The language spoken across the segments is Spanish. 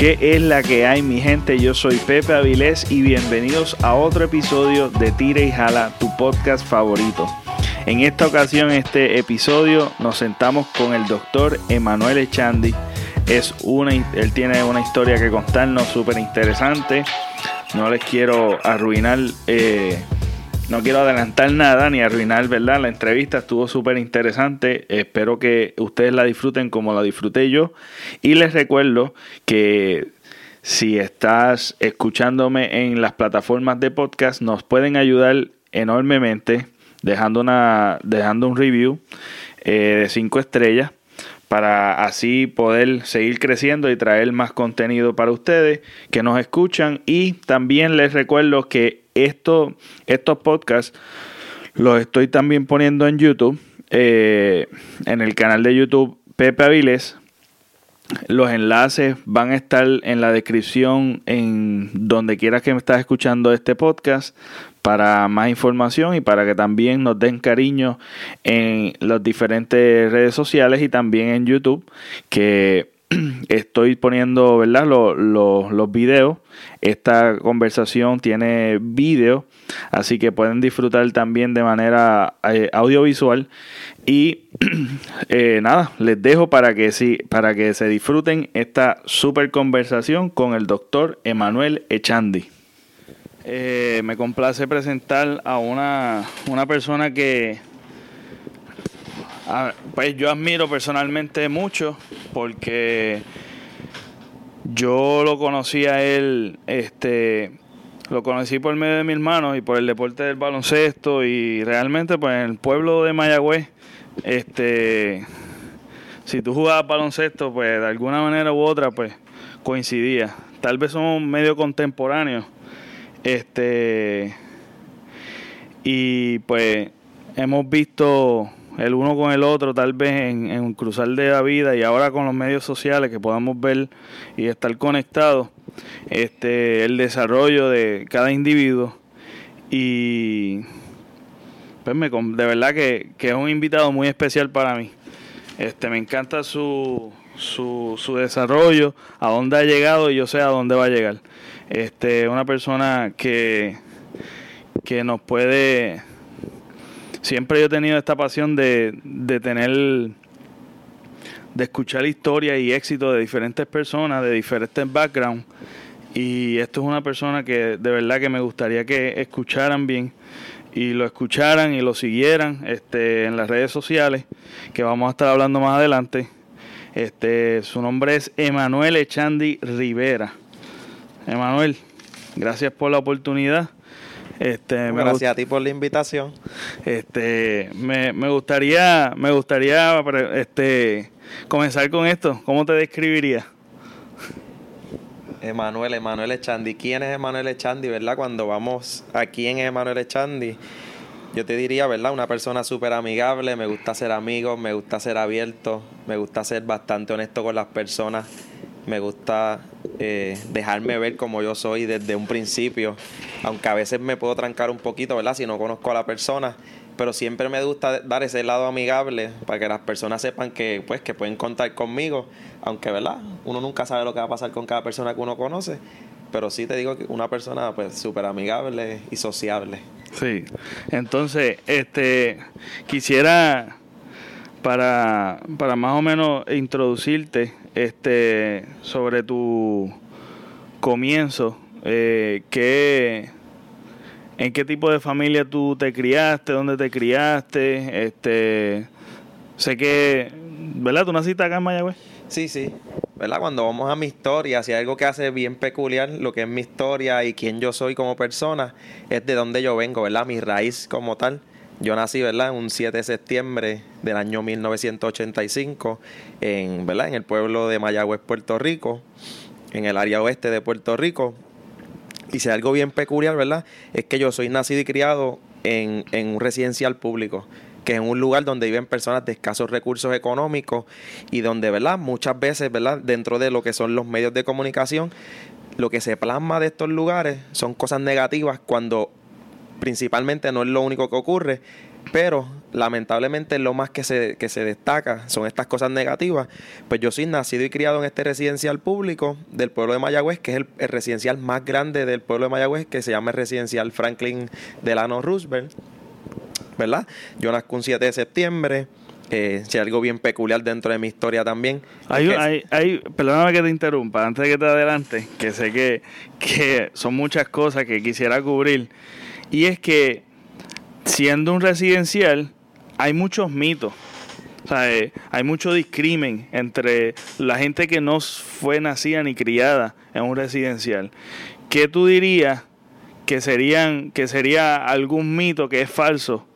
¿Qué es la que hay mi gente? Yo soy Pepe Avilés y bienvenidos a otro episodio de Tira y Jala, tu podcast favorito. En esta ocasión, este episodio, nos sentamos con el doctor Emanuel Echandi. Es una, él tiene una historia que contarnos súper interesante. No les quiero arruinar, eh, no quiero adelantar nada ni arruinar, ¿verdad? La entrevista estuvo súper interesante. Espero que ustedes la disfruten como la disfruté yo. Y les recuerdo que si estás escuchándome en las plataformas de podcast, nos pueden ayudar enormemente dejando, una, dejando un review eh, de 5 estrellas para así poder seguir creciendo y traer más contenido para ustedes que nos escuchan. Y también les recuerdo que esto, estos podcasts los estoy también poniendo en YouTube, eh, en el canal de YouTube Pepe Aviles. Los enlaces van a estar en la descripción en donde quieras que me estás escuchando este podcast para más información y para que también nos den cariño en las diferentes redes sociales y también en YouTube que estoy poniendo ¿verdad? Los, los, videos. Esta conversación tiene video, así que pueden disfrutar también de manera eh, audiovisual. Y eh, nada, les dejo para que, sí, para que se disfruten esta super conversación con el doctor Emanuel Echandi. Eh, me complace presentar a una, una persona que a- pues yo admiro personalmente mucho porque yo lo conocí a él, este, lo conocí por medio de mi hermano y por el deporte del baloncesto y realmente pues en el pueblo de Mayagüez, este, si tú jugabas baloncesto pues de alguna manera u otra pues coincidía. Tal vez somos medio contemporáneos, este, y pues hemos visto el uno con el otro tal vez en, en cruzar de la vida y ahora con los medios sociales que podamos ver y estar conectados este el desarrollo de cada individuo. Y pues me, de verdad que, que es un invitado muy especial para mí. Este me encanta su, su, su desarrollo a dónde ha llegado y yo sé a dónde va a llegar. Este una persona que que nos puede siempre yo he tenido esta pasión de, de tener, de escuchar historias y éxitos de diferentes personas, de diferentes backgrounds. Y esto es una persona que de verdad que me gustaría que escucharan bien y lo escucharan y lo siguieran este, en las redes sociales, que vamos a estar hablando más adelante. Este, su nombre es Emanuel Echandi Rivera. Emanuel, gracias por la oportunidad. Este, me Gracias a ti por la invitación. este, me, me gustaría, me gustaría este, comenzar con esto. ¿Cómo te describirías? Emanuel, Emanuel Echandi. ¿Quién es Emanuel Echandi, verdad? Cuando vamos a quién es Emanuel Echandi, yo te diría, ¿verdad? Una persona súper amigable, me gusta ser amigo, me gusta ser abierto, me gusta ser bastante honesto con las personas, me gusta eh, dejarme ver como yo soy desde un principio, aunque a veces me puedo trancar un poquito, ¿verdad? Si no conozco a la persona, pero siempre me gusta dar ese lado amigable para que las personas sepan que, pues, que pueden contar conmigo, aunque, ¿verdad? Uno nunca sabe lo que va a pasar con cada persona que uno conoce, pero sí te digo que una persona, pues, súper amigable y sociable. Sí. Entonces, este, quisiera para, para más o menos introducirte, este, sobre tu comienzo, eh, ¿qué, ¿en qué tipo de familia tú te criaste? ¿Dónde te criaste? Este, sé que, ¿verdad? ¿Tú naciste acá en Mayagüez? Sí, sí. ¿Verdad? Cuando vamos a mi historia, si hay algo que hace bien peculiar lo que es mi historia y quién yo soy como persona, es de dónde yo vengo, ¿verdad? Mi raíz como tal. Yo nací, ¿verdad? Un 7 de septiembre del año 1985 en, ¿verdad? En el pueblo de Mayagüez, Puerto Rico, en el área oeste de Puerto Rico. Y si algo bien peculiar, ¿verdad? Es que yo soy nacido y criado en, en un residencial público, que es un lugar donde viven personas de escasos recursos económicos y donde, ¿verdad? Muchas veces, ¿verdad? Dentro de lo que son los medios de comunicación, lo que se plasma de estos lugares son cosas negativas cuando principalmente no es lo único que ocurre, Pero lamentablemente lo más que se, que se destaca son estas cosas negativas. Pues yo soy nacido y criado en este residencial público del pueblo de Mayagüez, que es el, residencial más grande del pueblo de Mayagüez, que se llama el residencial Franklin Delano Roosevelt. ¿Verdad? Yo nací un 7 de septiembre. Eh, si algo bien peculiar dentro de mi historia también. Hay, hay, hay, perdóname que te interrumpa, antes de que te adelante, que sé que, que son muchas cosas que quisiera cubrir. Y es que siendo un residencial, hay muchos mitos. Eh, hay mucho discrimen entre la gente que no fue nacida ni criada en un residencial. ¿Qué tú dirías que serían que sería algún mito que es falso?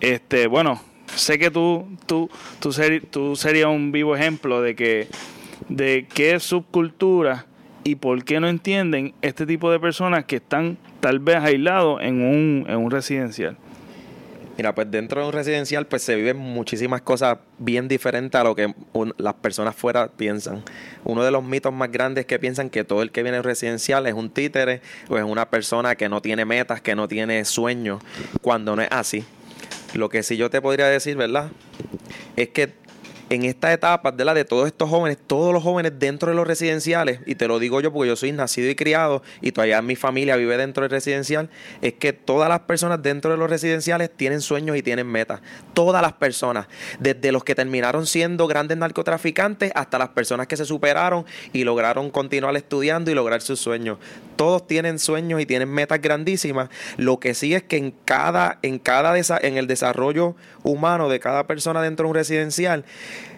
Este, bueno, sé que tú tú tú, tú serías un vivo ejemplo de que de qué subcultura y por qué no entienden este tipo de personas que están tal vez aislados en un, en un residencial. Mira, pues dentro de un residencial pues se viven muchísimas cosas bien diferentes a lo que las personas fuera piensan. Uno de los mitos más grandes es que piensan que todo el que viene a residencial es un títere o es una persona que no tiene metas, que no tiene sueños, cuando no es así. Lo que sí yo te podría decir, ¿verdad? Es que en esta etapa de la de todos estos jóvenes, todos los jóvenes dentro de los residenciales, y te lo digo yo porque yo soy nacido y criado y todavía mi familia vive dentro del residencial, es que todas las personas dentro de los residenciales tienen sueños y tienen metas. Todas las personas, desde los que terminaron siendo grandes narcotraficantes hasta las personas que se superaron y lograron continuar estudiando y lograr sus sueños. Todos tienen sueños y tienen metas grandísimas. Lo que sí es que en cada en cada en el desarrollo humano de cada persona dentro de un residencial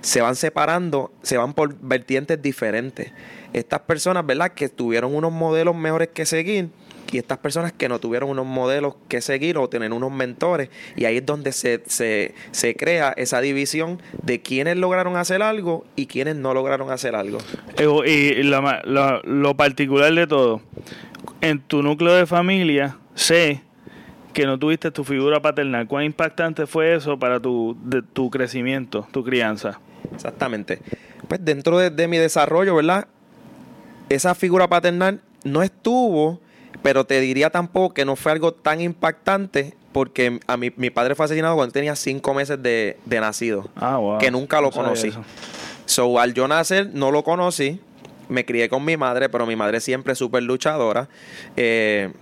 se van separando, se van por vertientes diferentes. Estas personas, ¿verdad? Que tuvieron unos modelos mejores que seguir y estas personas que no tuvieron unos modelos que seguir o tener unos mentores. Y ahí es donde se, se, se crea esa división de quienes lograron hacer algo y quienes no lograron hacer algo. Y lo particular de todo, en tu núcleo de familia, sé que no tuviste tu figura paternal. ¿Cuán impactante fue eso para tu, de, tu crecimiento, tu crianza? Exactamente. Pues dentro de, mi desarrollo, ¿verdad? Esa figura paternal no estuvo, pero te diría tampoco que no fue algo tan impactante porque a mi, mi padre fue asesinado cuando tenía cinco meses de, nacido. Ah, wow. Que nunca lo conocí. So, al yo nacer, no lo conocí. Me crié con mi madre, pero mi madre siempre súper luchadora. Eh,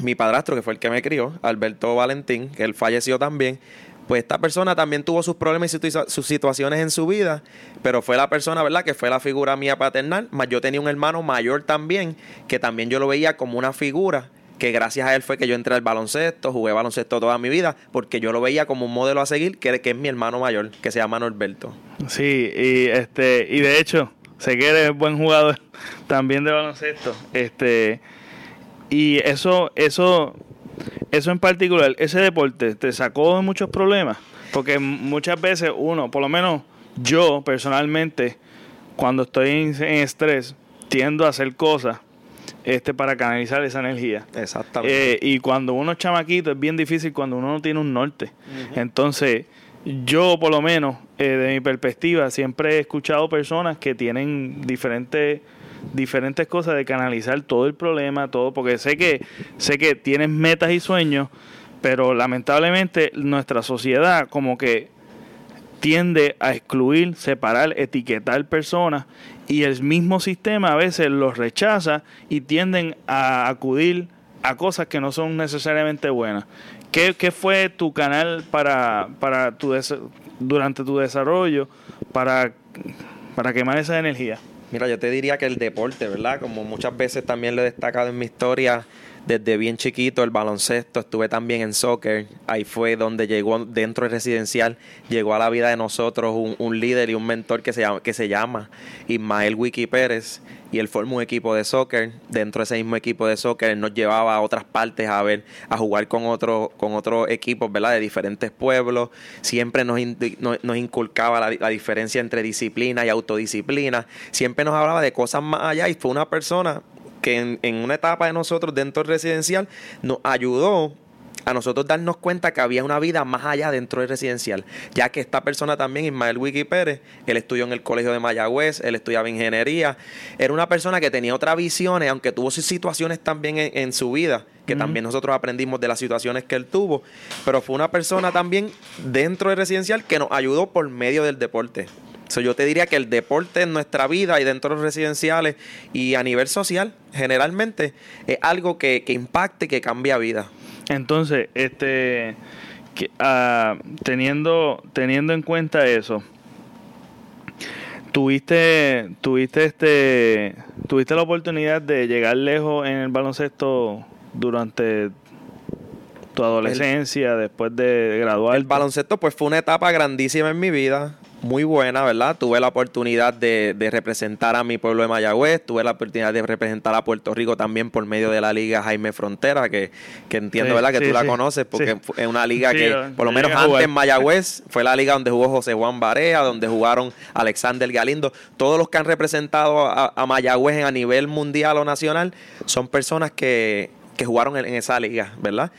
mi padrastro, que fue el que me crió, Alberto Valentín, que él falleció también, pues esta persona también tuvo sus problemas y sus situaciones en su vida, pero fue la persona, ¿verdad?, que fue la figura mía paternal, más yo tenía un hermano mayor también, que también yo lo veía como una figura, que gracias a él fue que yo entré al baloncesto, jugué baloncesto toda mi vida, porque yo lo veía como un modelo a seguir, que, que es mi hermano mayor, que se llama Norberto. Sí, y este, y de hecho, sé que eres buen jugador también de baloncesto, este y eso, eso, eso en particular, ese deporte te sacó de muchos problemas. Porque muchas veces uno, por lo menos yo personalmente, cuando estoy en, estrés, tiendo a hacer cosas este para canalizar esa energía. Exactamente. Eh, y cuando uno es chamaquito es bien difícil cuando uno no tiene un norte. Entonces, yo por lo menos, eh, de mi perspectiva, siempre he escuchado personas que tienen diferentes diferentes cosas de canalizar todo el problema, todo, porque sé que, sé que tienes metas y sueños, pero lamentablemente nuestra sociedad como que tiende a excluir, separar, etiquetar personas y el mismo sistema a veces los rechaza y tienden a acudir a cosas que no son necesariamente buenas. ¿Qué, qué fue tu canal para, para tu durante tu desarrollo para, para quemar esa energía? Mira, yo te diría que el deporte, ¿verdad? Como muchas veces también lo he destacado en mi historia, desde bien chiquito el baloncesto, estuve también en soccer, ahí fue donde llegó dentro del residencial, llegó a la vida de nosotros un, líder y un mentor que se llama, que se llama Ismael Wiki Pérez y él formó un equipo de soccer, dentro de ese mismo equipo de soccer él nos llevaba a otras partes a ver, a jugar con otros con otros equipos, ¿verdad? De diferentes pueblos, siempre nos, nos, inculcaba la, la diferencia entre disciplina y autodisciplina, siempre nos hablaba de cosas más allá y fue una persona que en, una etapa de nosotros dentro del residencial nos ayudó a nosotros darnos cuenta que había una vida más allá dentro del residencial, ya que esta persona también, Ismael Wiki Pérez, él estudió en el Colegio de Mayagüez, él estudiaba ingeniería, era una persona que tenía otra visión, aunque tuvo sus situaciones también en, su vida, que también nosotros aprendimos de las situaciones que él tuvo, pero fue una persona también dentro del residencial que nos ayudó por medio del deporte. Yo te diría que el deporte en nuestra vida y dentro de los residenciales y a nivel social, generalmente, es algo que, que impacte, que cambia vida. Entonces, este, ah, teniendo, teniendo en cuenta eso, tuviste, tuviste este, tuviste la oportunidad de llegar lejos en el baloncesto durante tu adolescencia, después de graduar. El baloncesto, pues fue una etapa grandísima en mi vida muy buena, ¿verdad? Tuve la oportunidad de, representar a mi pueblo de Mayagüez, tuve la oportunidad de representar a Puerto Rico también por medio de la Liga Jaime Frontera, que, entiendo, ¿verdad? Que tú la conoces, porque es una liga que, por lo menos antes en Mayagüez, fue la liga donde jugó José Juan Barea, donde jugaron Alexander Galindo. Todos los que han representado a, Mayagüez a nivel mundial o nacional son personas que, jugaron en, en, esa liga, ¿verdad?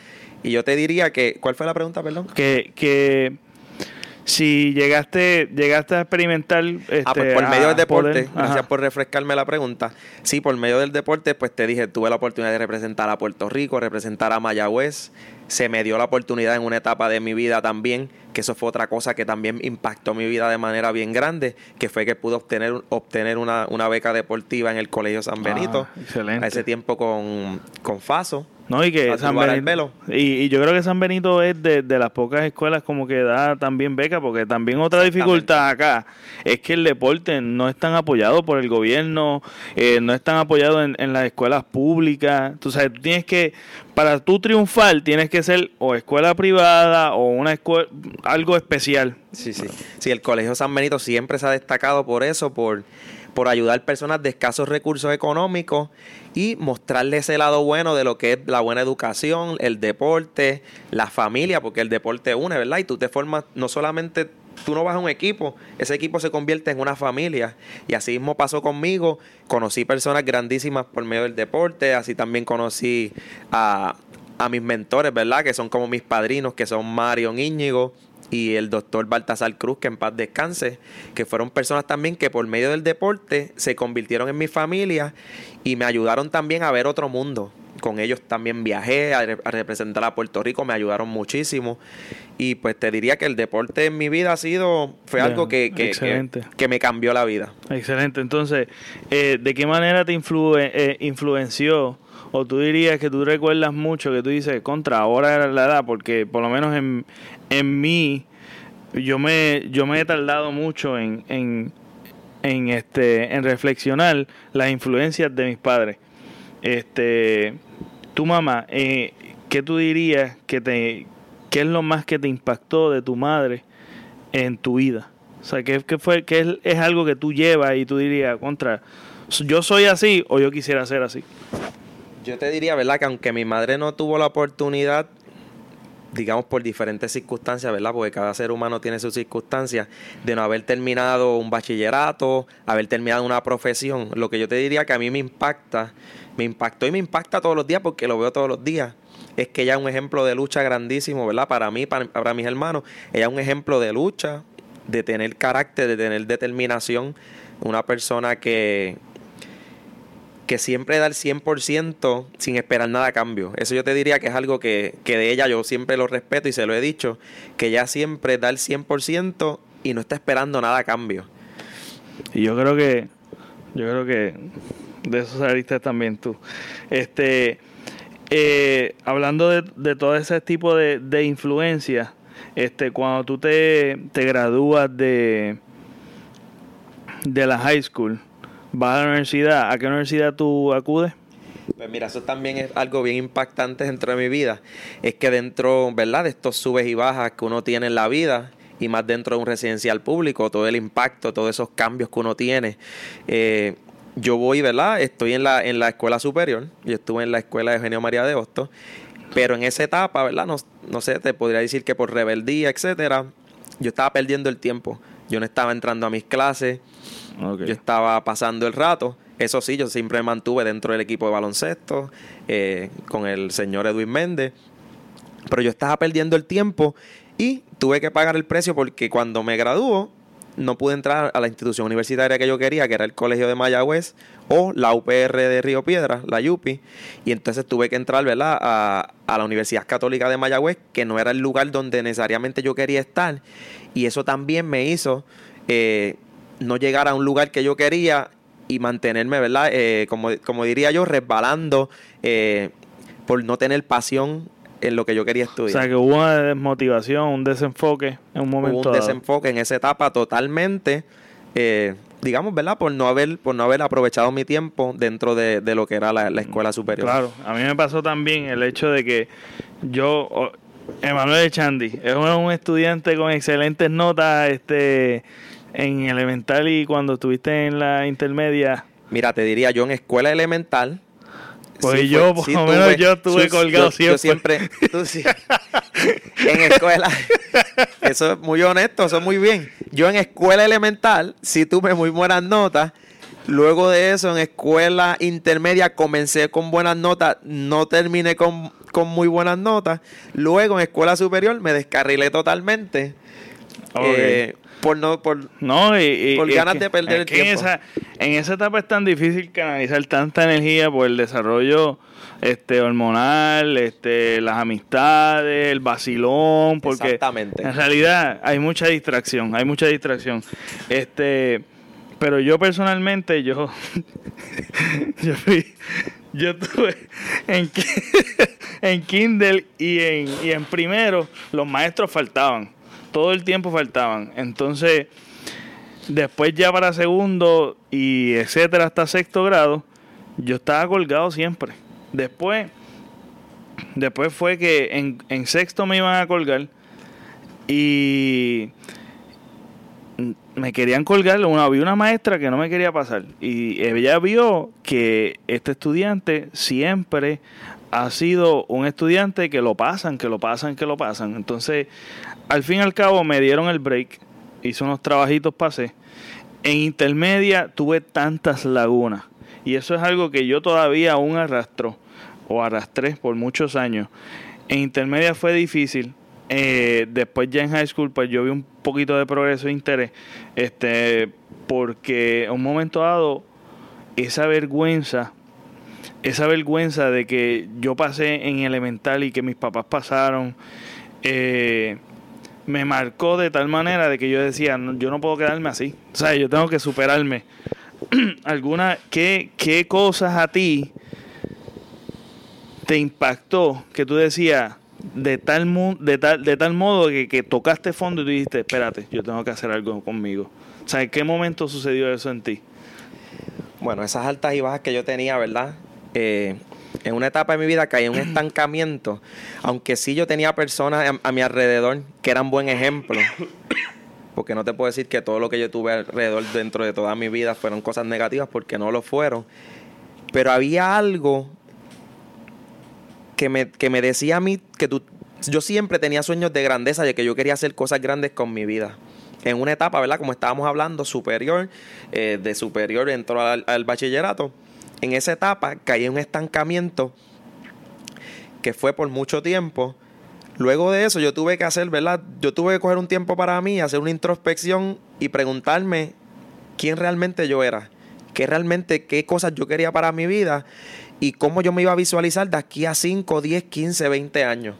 Y yo te diría que, ¿cuál fue la pregunta, perdón? Que, que si llegaste llegaste a experimentar ah, pues por medio del deporte gracias por refrescarme la pregunta. Sí por medio del deporte pues te dije tuve la oportunidad de representar a Puerto Rico representar a Mayagüez. Se me dio la oportunidad en una etapa de mi vida también que eso fue otra cosa que también impactó mi vida de manera bien grande que fue que pude obtener obtener una, beca deportiva en el Colegio San Benito ah, excelente. a ese tiempo con, con Faso no, y que San Benito, y, yo creo que San Benito es de, las pocas escuelas como que da también beca, porque también otra dificultad acá es que el deporte no es tan apoyado por el gobierno, eh, no es tan apoyado en, las escuelas públicas. Tú sabes, tú tienes que, para tú triunfar, tienes que ser o escuela privada o una escuela, algo especial. Sí, sí. Sí, el Colegio San Benito siempre se ha destacado por eso, por por ayudar personas de escasos recursos económicos y mostrarles ese lado bueno de lo que es la buena educación, el deporte, la familia, porque el deporte une, ¿verdad? Y tú te formas, no solamente tú no vas a un equipo, ese equipo se convierte en una familia. Y así mismo pasó conmigo, conocí personas grandísimas por medio del deporte, así también conocí a, a mis mentores, ¿verdad? Que son como mis padrinos, que son Mario Íñigo, y el doctor Baltasar Cruz, que en paz descanse, que fueron personas también que por medio del deporte se convirtieron en mi familia y me ayudaron también a ver otro mundo. Con ellos también viajé a, representar a Puerto Rico, me ayudaron muchísimo. Y pues te diría que el deporte en mi vida ha sido, fue algo que, que, me cambió la vida. Excelente. Entonces, eh, ¿de qué manera te eh, influenció? O tú dirías que tú recuerdas mucho que tú dices contra ahora era la edad porque por lo menos en, en mí yo me yo me he tardado mucho en, en, en este en reflexionar las influencias de mis padres. Este tu mamá eh, qué tú dirías que te qué es lo más que te impactó de tu madre en tu vida o sea qué, fue qué es, es algo que tú llevas y tú dirías contra yo soy así o yo quisiera ser así yo te diría, ¿verdad? Que aunque mi madre no tuvo la oportunidad, digamos por diferentes circunstancias, ¿verdad? Porque cada ser humano tiene sus circunstancias, de no haber terminado un bachillerato, haber terminado una profesión. Lo que yo te diría que a mí me impacta, me impactó y me impacta todos los días porque lo veo todos los días. Es que ella es un ejemplo de lucha grandísimo, ¿verdad? Para mí, para, para mis hermanos, ella es un ejemplo de lucha, de tener carácter, de tener determinación. Una persona que, que siempre da el 100% sin esperar nada a cambio. Eso yo te diría que es algo que, de ella yo siempre lo respeto y se lo he dicho, que ella siempre da el 100% y no está esperando nada a cambio. Y yo creo que, yo creo que de eso saliste también tú. Este, eh, hablando de, de, todo ese tipo de, de influencia, este, cuando tú te, te gradúas de, de la high school, vas a la universidad, ¿a qué universidad tú acudes? Pues mira, eso también es algo bien impactante dentro de mi vida. Es que dentro, ¿verdad? De estos subes y bajas que uno tiene en la vida, y más dentro de un residencial público, todo el impacto, todos esos cambios que uno tiene. Eh, yo voy, ¿verdad? Estoy en la, en la escuela superior, yo estuve en la escuela de Eugenio María de Hostos, pero en esa etapa, ¿verdad? No, no sé, te podría decir que por rebeldía, etcétera, yo estaba perdiendo el tiempo. Yo no estaba entrando a mis clases, yo estaba pasando el rato. Eso sí, yo siempre mantuve dentro del equipo de baloncesto eh, con el señor Edwin Méndez. Pero yo estaba perdiendo el tiempo y tuve que pagar el precio porque cuando me graduó no pude entrar a la institución universitaria que yo quería, que era el Colegio de Mayagüez o la UPR de Río Piedra, la YUPI, y entonces tuve que entrar, ¿verdad?, a, a la Universidad Católica de Mayagüez, que no era el lugar donde necesariamente yo quería estar, y eso también me hizo eh, no llegar a un lugar que yo quería y mantenerme, ¿verdad?, eh, como, como diría yo, resbalando eh, por no tener pasión en lo que yo quería estudiar. O sea, que hubo una desmotivación, un desenfoque en un momento. Hubo un desenfoque en esa etapa totalmente, eh, digamos, ¿verdad? Por no haber, por no haber aprovechado mi tiempo dentro de, lo que era la, escuela superior. Claro, a mí me pasó también el hecho de que yo, Emanuel Echandi, es un estudiante con excelentes notas este, en elemental y cuando estuviste en la intermedia. Mira, te diría yo en escuela elemental pues yo, por lo menos yo estuve colgado siempre. Yo siempre, tú sí. en escuela, eso es muy honesto, eso es muy bien. Yo en escuela elemental sí tuve muy buenas notas. Luego de eso, en escuela intermedia comencé con buenas notas, no terminé con, muy buenas notas. Luego en escuela superior me descarrilé totalmente. Eh, por no por, no, y, por ganas de perder el tiempo. En esa, en esa etapa es tan difícil canalizar tanta energía por el desarrollo este hormonal, este las amistades, el vacilón, porque Exactamente. en realidad hay mucha distracción, hay mucha distracción. Este, pero yo personalmente yo yo fui yo tuve en, en Kindle y en, y en primero los maestros faltaban todo el tiempo faltaban. Entonces, después ya para segundo y etcétera hasta sexto grado, yo estaba colgado siempre. Después, después fue que en, en sexto me iban a colgar y me querían colgar, una, había una maestra que no me quería pasar y ella vio que este estudiante siempre ha sido un estudiante que lo pasan, que lo pasan, que lo pasan. Entonces, al fin y al cabo me dieron el break, hice unos trabajitos, pasé. En intermedia tuve tantas lagunas y eso es algo que yo todavía aún arrastro o arrastré por muchos años. En intermedia fue difícil. Eh, después ya en high school pues yo vi un poquito de progreso e interés este porque a un momento dado esa vergüenza esa vergüenza de que yo pasé en elemental y que mis papás pasaron eh, me marcó de tal manera de que yo decía, yo no puedo quedarme así. O sea, yo tengo que superarme. ¿Alguna, qué, qué cosas a ti te impactó que tú decías de tal, de tal, de tal modo que, que tocaste fondo y tú dijiste, espérate, yo tengo que hacer algo conmigo? O ¿en qué momento sucedió eso en ti? Bueno, esas altas y bajas que yo tenía, ¿verdad? Eh, en una etapa de mi vida caí en un estancamiento, aunque sí yo tenía personas a, mi alrededor que eran buen ejemplo, porque no te puedo decir que todo lo que yo tuve alrededor dentro de toda mi vida fueron cosas negativas, porque no lo fueron, pero había algo que me, que me decía a mí que tú, yo siempre tenía sueños de grandeza, de que yo quería hacer cosas grandes con mi vida. En una etapa, ¿verdad? Como estábamos hablando, superior, eh, de superior entró al, bachillerato en esa etapa caí en un estancamiento que fue por mucho tiempo. Luego de eso yo tuve que hacer, ¿verdad? Yo tuve que coger un tiempo para mí, hacer una introspección y preguntarme quién realmente yo era, qué realmente, qué cosas yo quería para mi vida y cómo yo me iba a visualizar de aquí a 5, 10, 15, 20 años.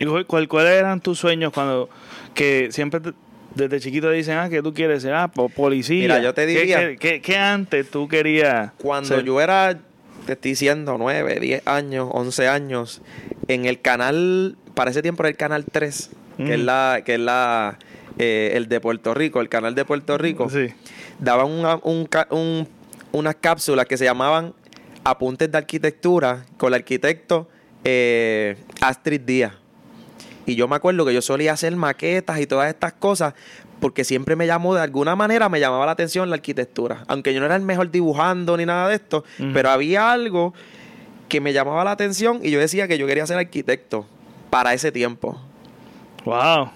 ¿Y cuáles eran tus sueños cuando que siempre desde chiquito dicen, ah, que tú quieres ser, ah, policía. Mira, yo te diría. ¿Qué, antes tú querías? Cuando yo era, te estoy diciendo, 9, 10 años, 11 años, en el canal, para ese tiempo era el canal 3, que es mm. la, que es la, eh, el de Puerto Rico, el canal de Puerto Rico. Sí. Daban un, unas cápsulas que se llamaban Apuntes de Arquitectura con el arquitecto eh, Astrid Díaz. Y yo me acuerdo que yo solía hacer maquetas y todas estas cosas porque siempre me llamó, de alguna manera me llamaba la atención la arquitectura. Aunque yo no era el mejor dibujando ni nada de esto, pero había algo que me llamaba la atención y yo decía que yo quería ser arquitecto para ese tiempo. Wow.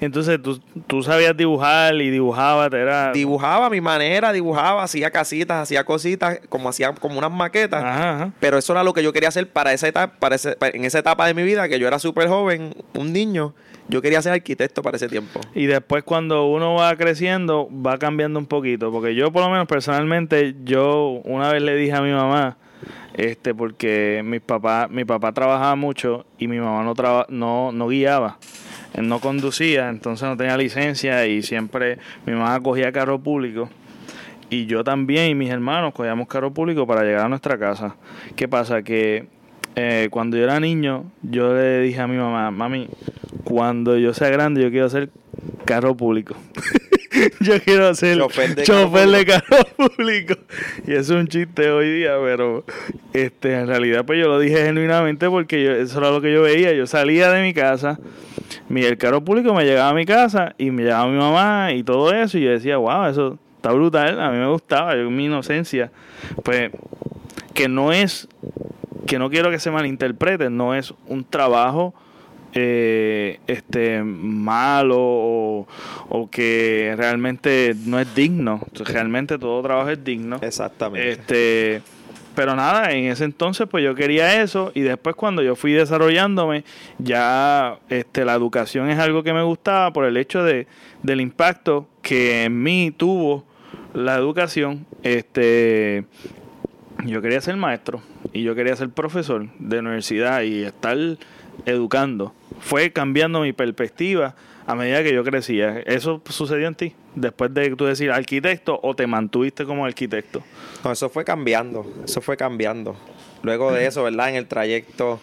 Entonces tú, tú sabías dibujar y dibujabas, era... Dibujaba a mi manera, dibujaba, hacía casitas, hacía cositas, como hacía como unas maquetas. Ajá, ajá. Pero eso era lo que yo quería hacer para esa etapa, para ese- en esa etapa de mi vida, que yo era súper joven, un niño. Yo quería ser arquitecto para ese tiempo. Y después cuando uno va creciendo, va cambiando un poquito. Porque yo, por lo menos personalmente, yo una vez le dije a mi mamá, este, porque mi papá, mi papá trabajaba mucho y mi mamá no traba, no, no guiaba. No conducía, entonces no tenía licencia y siempre mi mamá cogía carro público. Y yo también y mis hermanos cogíamos carro público para llegar a nuestra casa. ¿Qué pasa? Que eh, cuando yo era niño, yo le dije a mi mamá, mami, cuando yo sea grande yo quiero hacer carro público. yo quiero ser Chofer de chofer carro de carro público. Y eso es un chiste hoy día, pero este en realidad pues yo lo dije genuinamente porque yo, eso era lo que yo veía. Yo salía de mi casa, mi, el carro público me llegaba a mi casa y me llegaba mi mamá y todo eso. Y yo decía, wow, eso está brutal. A mí me gustaba, yo mi inocencia. Pues que no es, que no quiero que se malinterprete, no es un trabajo eh, este malo o, o que realmente no es digno. Realmente todo trabajo es digno. Exactamente. Este, pero nada, en ese entonces pues yo quería eso y después cuando yo fui desarrollándome ya este la educación es algo que me gustaba por el hecho de del impacto que en mí tuvo la educación, este yo quería ser maestro y yo quería ser profesor de universidad y estar educando. Fue cambiando mi perspectiva a medida que yo crecía. ¿Eso sucedió en ti? Después de tú decir arquitecto o te mantuviste como arquitecto. No, eso fue cambiando, eso fue cambiando. Luego de eso, ¿verdad? En el trayecto,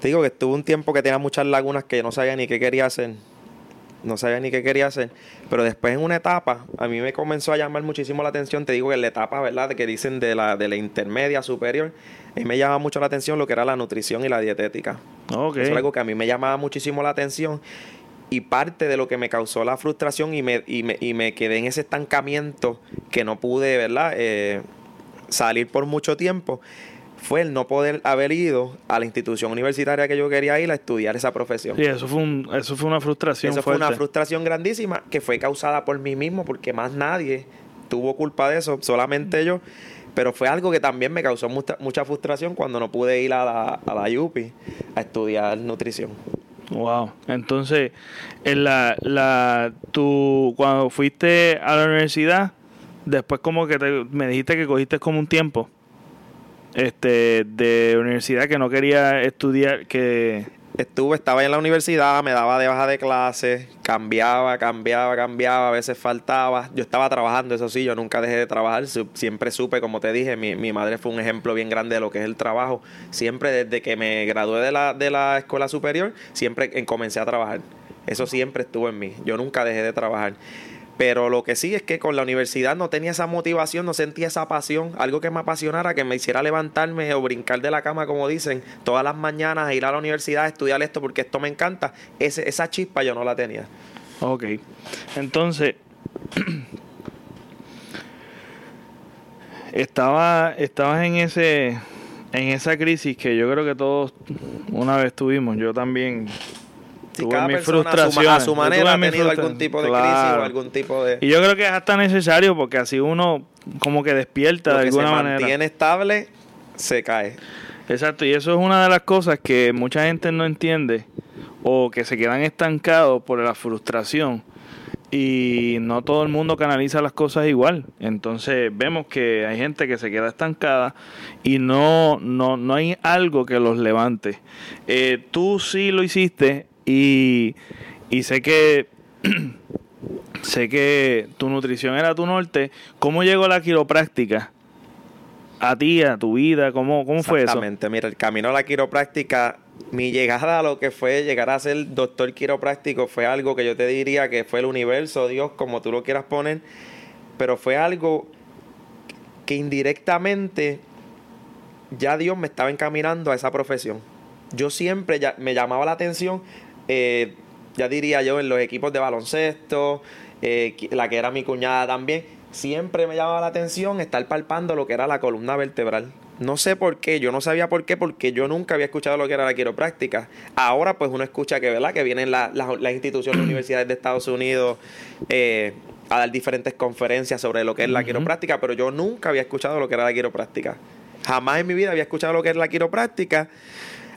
te digo que estuve un tiempo que tenía muchas lagunas que no sabía ni qué quería hacer. No sabía ni qué quería hacer. Pero después en una etapa, a mí me comenzó a llamar muchísimo la atención. Te digo que en la etapa, ¿verdad? Que dicen de la, de la intermedia superior, a mí me llamaba mucho la atención lo que era la nutrición y la dietética. Ok. Eso es algo que a mí me llamaba muchísimo la atención y parte de lo que me causó la frustración y me, y me, y me quedé en ese estancamiento que no pude, ¿verdad? Eh, salir por mucho tiempo fue el no poder haber ido a la institución universitaria que yo quería ir a estudiar esa profesión. Sí, eso fue, un, eso fue una frustración Eso fue una frustración grandísima que fue causada por mí mismo porque más nadie tuvo culpa de eso, solamente yo. Pero fue algo que también me causó mucha, mucha frustración cuando no pude ir a la, a la UPI a estudiar nutrición. Wow. Entonces, en la, la, tú, cuando fuiste a la universidad, después como que te- me dijiste que cogiste como un tiempo este de universidad que no quería estudiar, que Estuve, estaba en la universidad, me daba de baja de clases, cambiaba, cambiaba, cambiaba, a veces faltaba. Yo estaba trabajando, eso sí, yo nunca dejé de trabajar, siempre supe, como te dije, mi, mi madre fue un ejemplo bien grande de lo que es el trabajo. Siempre desde que me gradué de la, de la escuela superior, siempre en- comencé a trabajar. Eso siempre estuvo en mí, yo nunca dejé de trabajar. Pero lo que sí es que con la universidad no tenía esa motivación, no sentía esa pasión, algo que me apasionara, que me hiciera levantarme o brincar de la cama, como dicen, todas las mañanas, a ir a la universidad a estudiar esto porque esto me encanta. Esa chispa yo no la tenía. Ok. Entonces, estaba, estabas en ese en esa crisis que yo creo que todos una vez tuvimos. Yo también Si tuve cada mis persona a su, a manera ha tenido algún tipo de crisis Claro. o algún tipo de... Y yo creo que es hasta necesario porque así uno como que despierta Lo de que se alguna manera. mantiene estable, se cae. Exacto, y eso es una de las cosas que mucha gente no entiende o que se quedan estancados por la frustración y no todo el mundo canaliza las cosas igual. Entonces vemos que hay gente que se queda estancada y no, no, no hay algo que los levante. Eh, tú sí lo hiciste y, y sé que sé que tu nutrición era tu norte. ¿Cómo llegó la quiropráctica? A ti, a tu vida, ¿cómo, cómo fue eso? Exactamente, mira, el camino a la quiropráctica, mi llegada a lo que fue llegar a ser doctor quiropráctico fue algo que yo te diría que fue el universo, Dios, como tú lo quieras poner, pero fue algo que indirectamente ya Dios me estaba encaminando a esa profesión. Yo siempre ya, me llamaba la atención, eh, ya diría yo, en los equipos de baloncesto, eh, la que era mi cuñada también, siempre me llamaba la atención estar palpando lo que era la columna vertebral. No sé por qué, yo no sabía por qué, porque yo nunca había escuchado lo que era la quiropráctica. Ahora pues uno escucha que, ¿verdad? Que vienen las instituciones, universidades de Estados Unidos eh, a dar diferentes conferencias sobre lo que es la quiropráctica, pero yo nunca había escuchado lo que era la quiropráctica. Jamás en mi vida había escuchado lo que era la quiropráctica,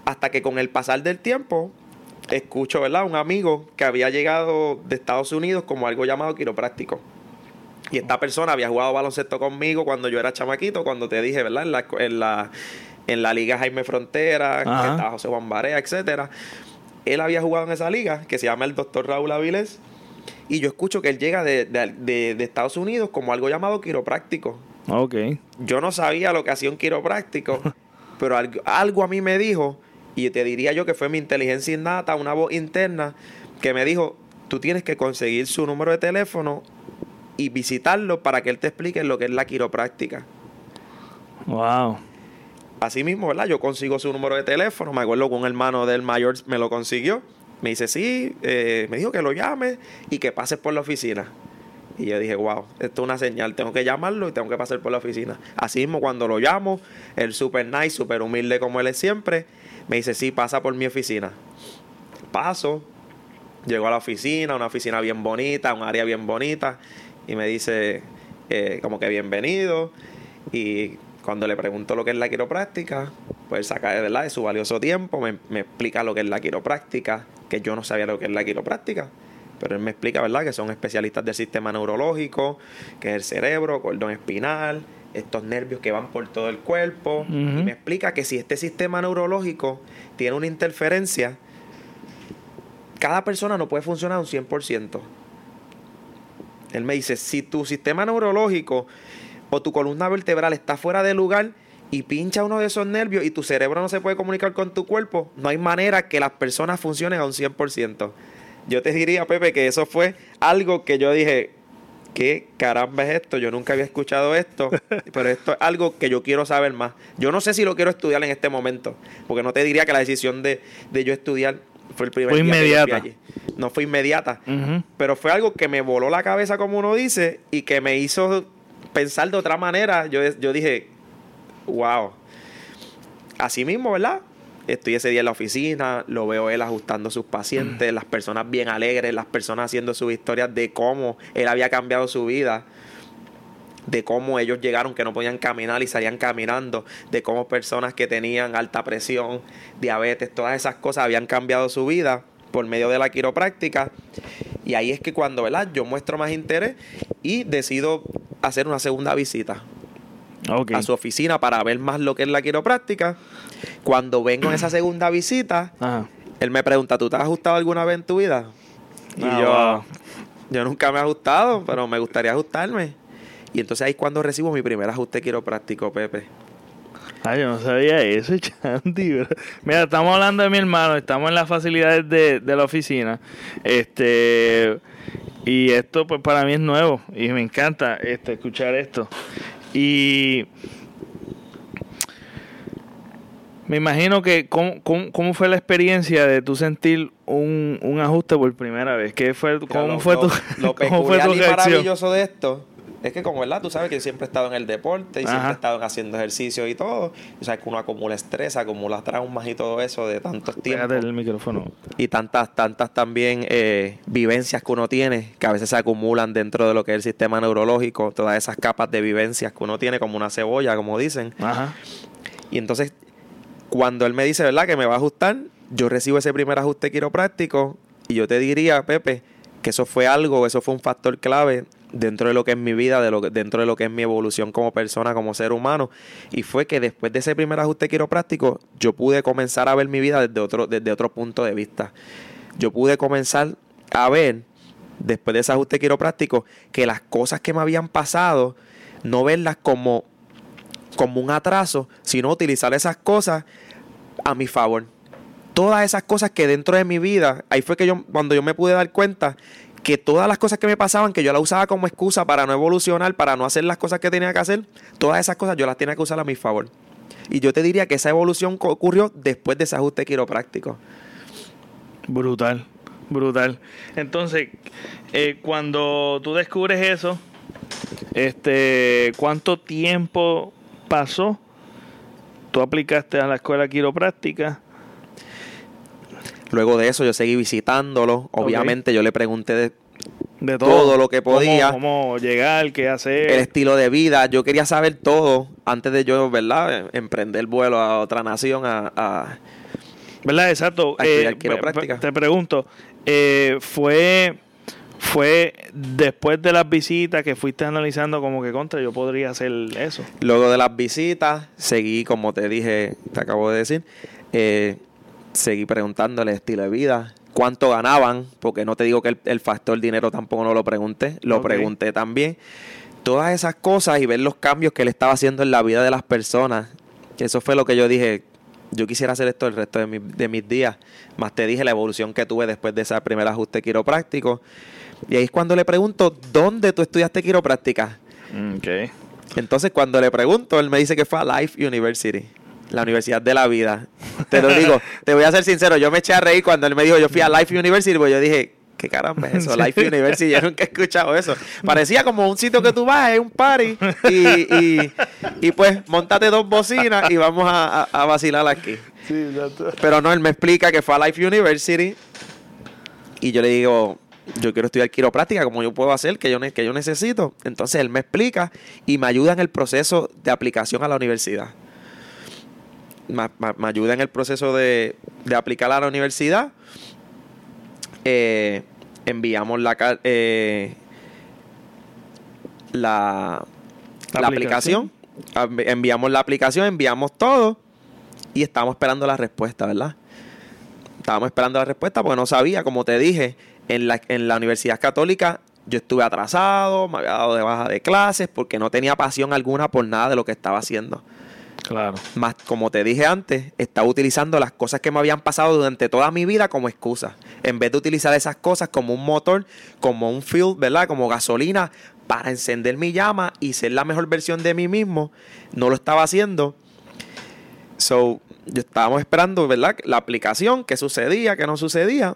hasta que con el pasar del tiempo escucho, ¿verdad? Un amigo que había llegado de Estados Unidos como algo llamado quiropráctico. Y esta persona había jugado baloncesto conmigo cuando yo era chamaquito, cuando te dije, ¿verdad? En la, en la, en la Liga Jaime Frontera, que estaba José Juan Barea, etcétera. Él había jugado en esa liga, que se llama el Doctor Raúl Avilés. Y yo escucho que él llega de, de, de, Estados Unidos como algo llamado quiropráctico. Ok. Yo no sabía lo que hacía un quiropráctico, pero algo, algo a mí me dijo, y te diría yo que fue mi inteligencia innata, una voz interna, que me dijo, tú tienes que conseguir su número de teléfono y visitarlo para que él te explique lo que es la quiropráctica. Wow. Así mismo, ¿verdad? Yo consigo su número de teléfono, me acuerdo que un hermano del mayor me lo consiguió. Me dice, sí, eh, me dijo que lo llame y que pases por la oficina. Y yo dije, wow, esto es una señal, tengo que llamarlo y tengo que pasar por la oficina. Así mismo, cuando lo llamo, el super nice, super humilde como él es siempre, me dice, sí, pasa por mi oficina. Paso, llego a la oficina, una oficina bien bonita, un área bien bonita y me dice eh, como que bienvenido y cuando le pregunto lo que es la quiropráctica, pues saca de verdad de su valioso tiempo, me, me, explica lo que es la quiropráctica, que yo no sabía lo que es la quiropráctica, pero él me explica, ¿verdad?, que son especialistas del sistema neurológico, que es el cerebro, cordón espinal, estos nervios que van por todo el cuerpo, y me explica que si este sistema neurológico tiene una interferencia, cada persona no puede funcionar un 100%. Él me dice, si tu sistema neurológico o tu columna vertebral está fuera de lugar y pincha uno de esos nervios y tu cerebro no se puede comunicar con tu cuerpo, no hay manera que las personas funcionen a un 100%. Yo te diría, Pepe, que eso fue algo que yo dije, ¿qué caramba es esto? Yo nunca había escuchado esto, pero esto es algo que yo quiero saber más. Yo no sé si lo quiero estudiar en este momento, porque no te diría que la decisión de, de yo estudiar fue el primer fue inmediata. No fue inmediata. Pero fue algo que me voló la cabeza, como uno dice, y que me hizo pensar de otra manera. Yo, yo dije, wow. Así mismo, ¿verdad? Estoy ese día en la oficina, lo veo él ajustando sus pacientes, las personas bien alegres, las personas haciendo sus historias de cómo él había cambiado su vida de cómo ellos llegaron que no podían caminar y salían caminando, de cómo personas que tenían alta presión, diabetes, todas esas cosas habían cambiado su vida por medio de la quiropráctica. Y ahí es que cuando, ¿verdad? Yo muestro más interés y decido hacer una segunda visita a su oficina para ver más lo que es la quiropráctica. Cuando vengo en esa segunda visita, él me pregunta, ¿tú te has ajustado alguna vez en tu vida? Y ah, yo, yo nunca me he ajustado, pero me gustaría ajustarme. Y entonces ahí es cuando recibo mi primer ajuste quiropráctico, Pepe. Ay, yo no sabía eso, Chanti. Mira, estamos hablando de mi hermano, estamos en las facilidades de, de la oficina. Este y esto pues para mí es nuevo y me encanta este escuchar esto. Y me imagino que cómo, cómo, fue la experiencia de tú sentir un, un ajuste por primera vez. ¿Qué fue, cómo, fue tu, lo ¿Cómo fue tu y maravilloso de esto es que como verdad, tú sabes que siempre he estado en el deporte y siempre he estado haciendo ejercicio y todo. O sea, que uno acumula estrés, acumula traumas y todo eso de tantos tiempos. el micrófono. Y tantas, tantas también eh, vivencias que uno tiene, que a veces se acumulan dentro de lo que es el sistema neurológico, todas esas capas de vivencias que uno tiene como una cebolla, como dicen. Ajá. Y entonces, cuando él me dice, ¿verdad?, que me va a ajustar, yo recibo ese primer ajuste quiropráctico y yo te diría, Pepe, que eso fue algo, eso fue un factor clave dentro de lo que es mi vida, de lo dentro de lo que es mi evolución como persona, como ser humano. Y fue que después de ese primer ajuste quiropráctico, yo pude comenzar a ver mi vida desde otro, desde otro punto de vista. Yo pude comenzar a ver, después de ese ajuste quiropráctico, que las cosas que me habían pasado, no verlas como, como un atraso, sino utilizar esas cosas a mi favor. Todas esas cosas que dentro de mi vida, ahí fue que yo, cuando yo me pude dar cuenta que todas las cosas que me pasaban, que yo las usaba como excusa para no evolucionar, para no hacer las cosas que tenía que hacer, todas esas cosas yo las tenía que usar a mi favor. Y yo te diría que esa evolución ocurrió después de ese ajuste quiropráctico. Brutal, brutal. Entonces, eh, cuando tú descubres eso, este, ¿cuánto tiempo pasó tú aplicaste a la escuela quiropráctica. Luego de eso yo seguí visitándolo. Obviamente yo le pregunté de, De todo. todo, lo que podía. Cómo, cómo llegar, qué hacer. el estilo de vida. Yo quería saber todo antes de yo, ¿verdad? Emprender vuelo a otra nación a... a- ¿Verdad? Exacto. A Eh, quiropráctica. Te pregunto, eh, ¿fue, ¿fue después de las visitas que fuiste analizando como que contra yo podría hacer eso? Luego de las visitas, seguí, como te dije, te acabo de decir, eh, seguí preguntándole estilo de vida, cuánto ganaban, porque no te digo que el, el factor dinero tampoco no lo pregunté, lo pregunté también. Todas esas cosas y ver los cambios que él estaba haciendo en la vida de las personas, que eso fue lo que yo dije, yo quisiera hacer esto el resto de, mi- de mis días. Más te dije la evolución que tuve después de ese primer ajuste quiropráctico. Y ahí es cuando le pregunto, ¿dónde tú estudiaste quiropráctica? Ok. Entonces, cuando le pregunto, él me dice que fue a Life University, la Universidad de la Vida. Te lo digo, te voy a ser sincero, yo me eché a reír cuando él me dijo, yo fui a Life University, pues yo dije, ¿qué caramba es eso? Life University, yo nunca he escuchado eso. Parecía como un sitio que tú vas, es un party, y, y, y pues, montate dos bocinas y vamos a, a- a vacilar aquí. Sí, exacto. Pero no, él me explica que fue a Life University y yo le digo, yo quiero estudiar quiropráctica, como yo puedo hacer, que yo, que yo necesito. Entonces él me explica y me ayuda en el proceso de aplicación a la universidad. Me, ayuda en el proceso de, de aplicar a la universidad. Eh, enviamos la, eh, la, La aplicación. Envi- Enviamos la aplicación, enviamos todo y estábamos esperando la respuesta, ¿verdad? Estábamos esperando la respuesta porque no sabía, como te dije, en la, en la Universidad Católica yo estuve atrasado, me había dado de baja de clases porque no tenía pasión alguna por nada de lo que estaba haciendo. Claro. Más, como te dije antes, estaba utilizando las cosas que me habían pasado durante toda mi vida como excusa. En vez de utilizar esas cosas como un motor, como un fuel, ¿verdad? Como gasolina para encender mi llama y ser la mejor versión de mí mismo, no lo estaba haciendo. So, yo estábamos esperando, ¿verdad? La aplicación, qué sucedía, qué no sucedía.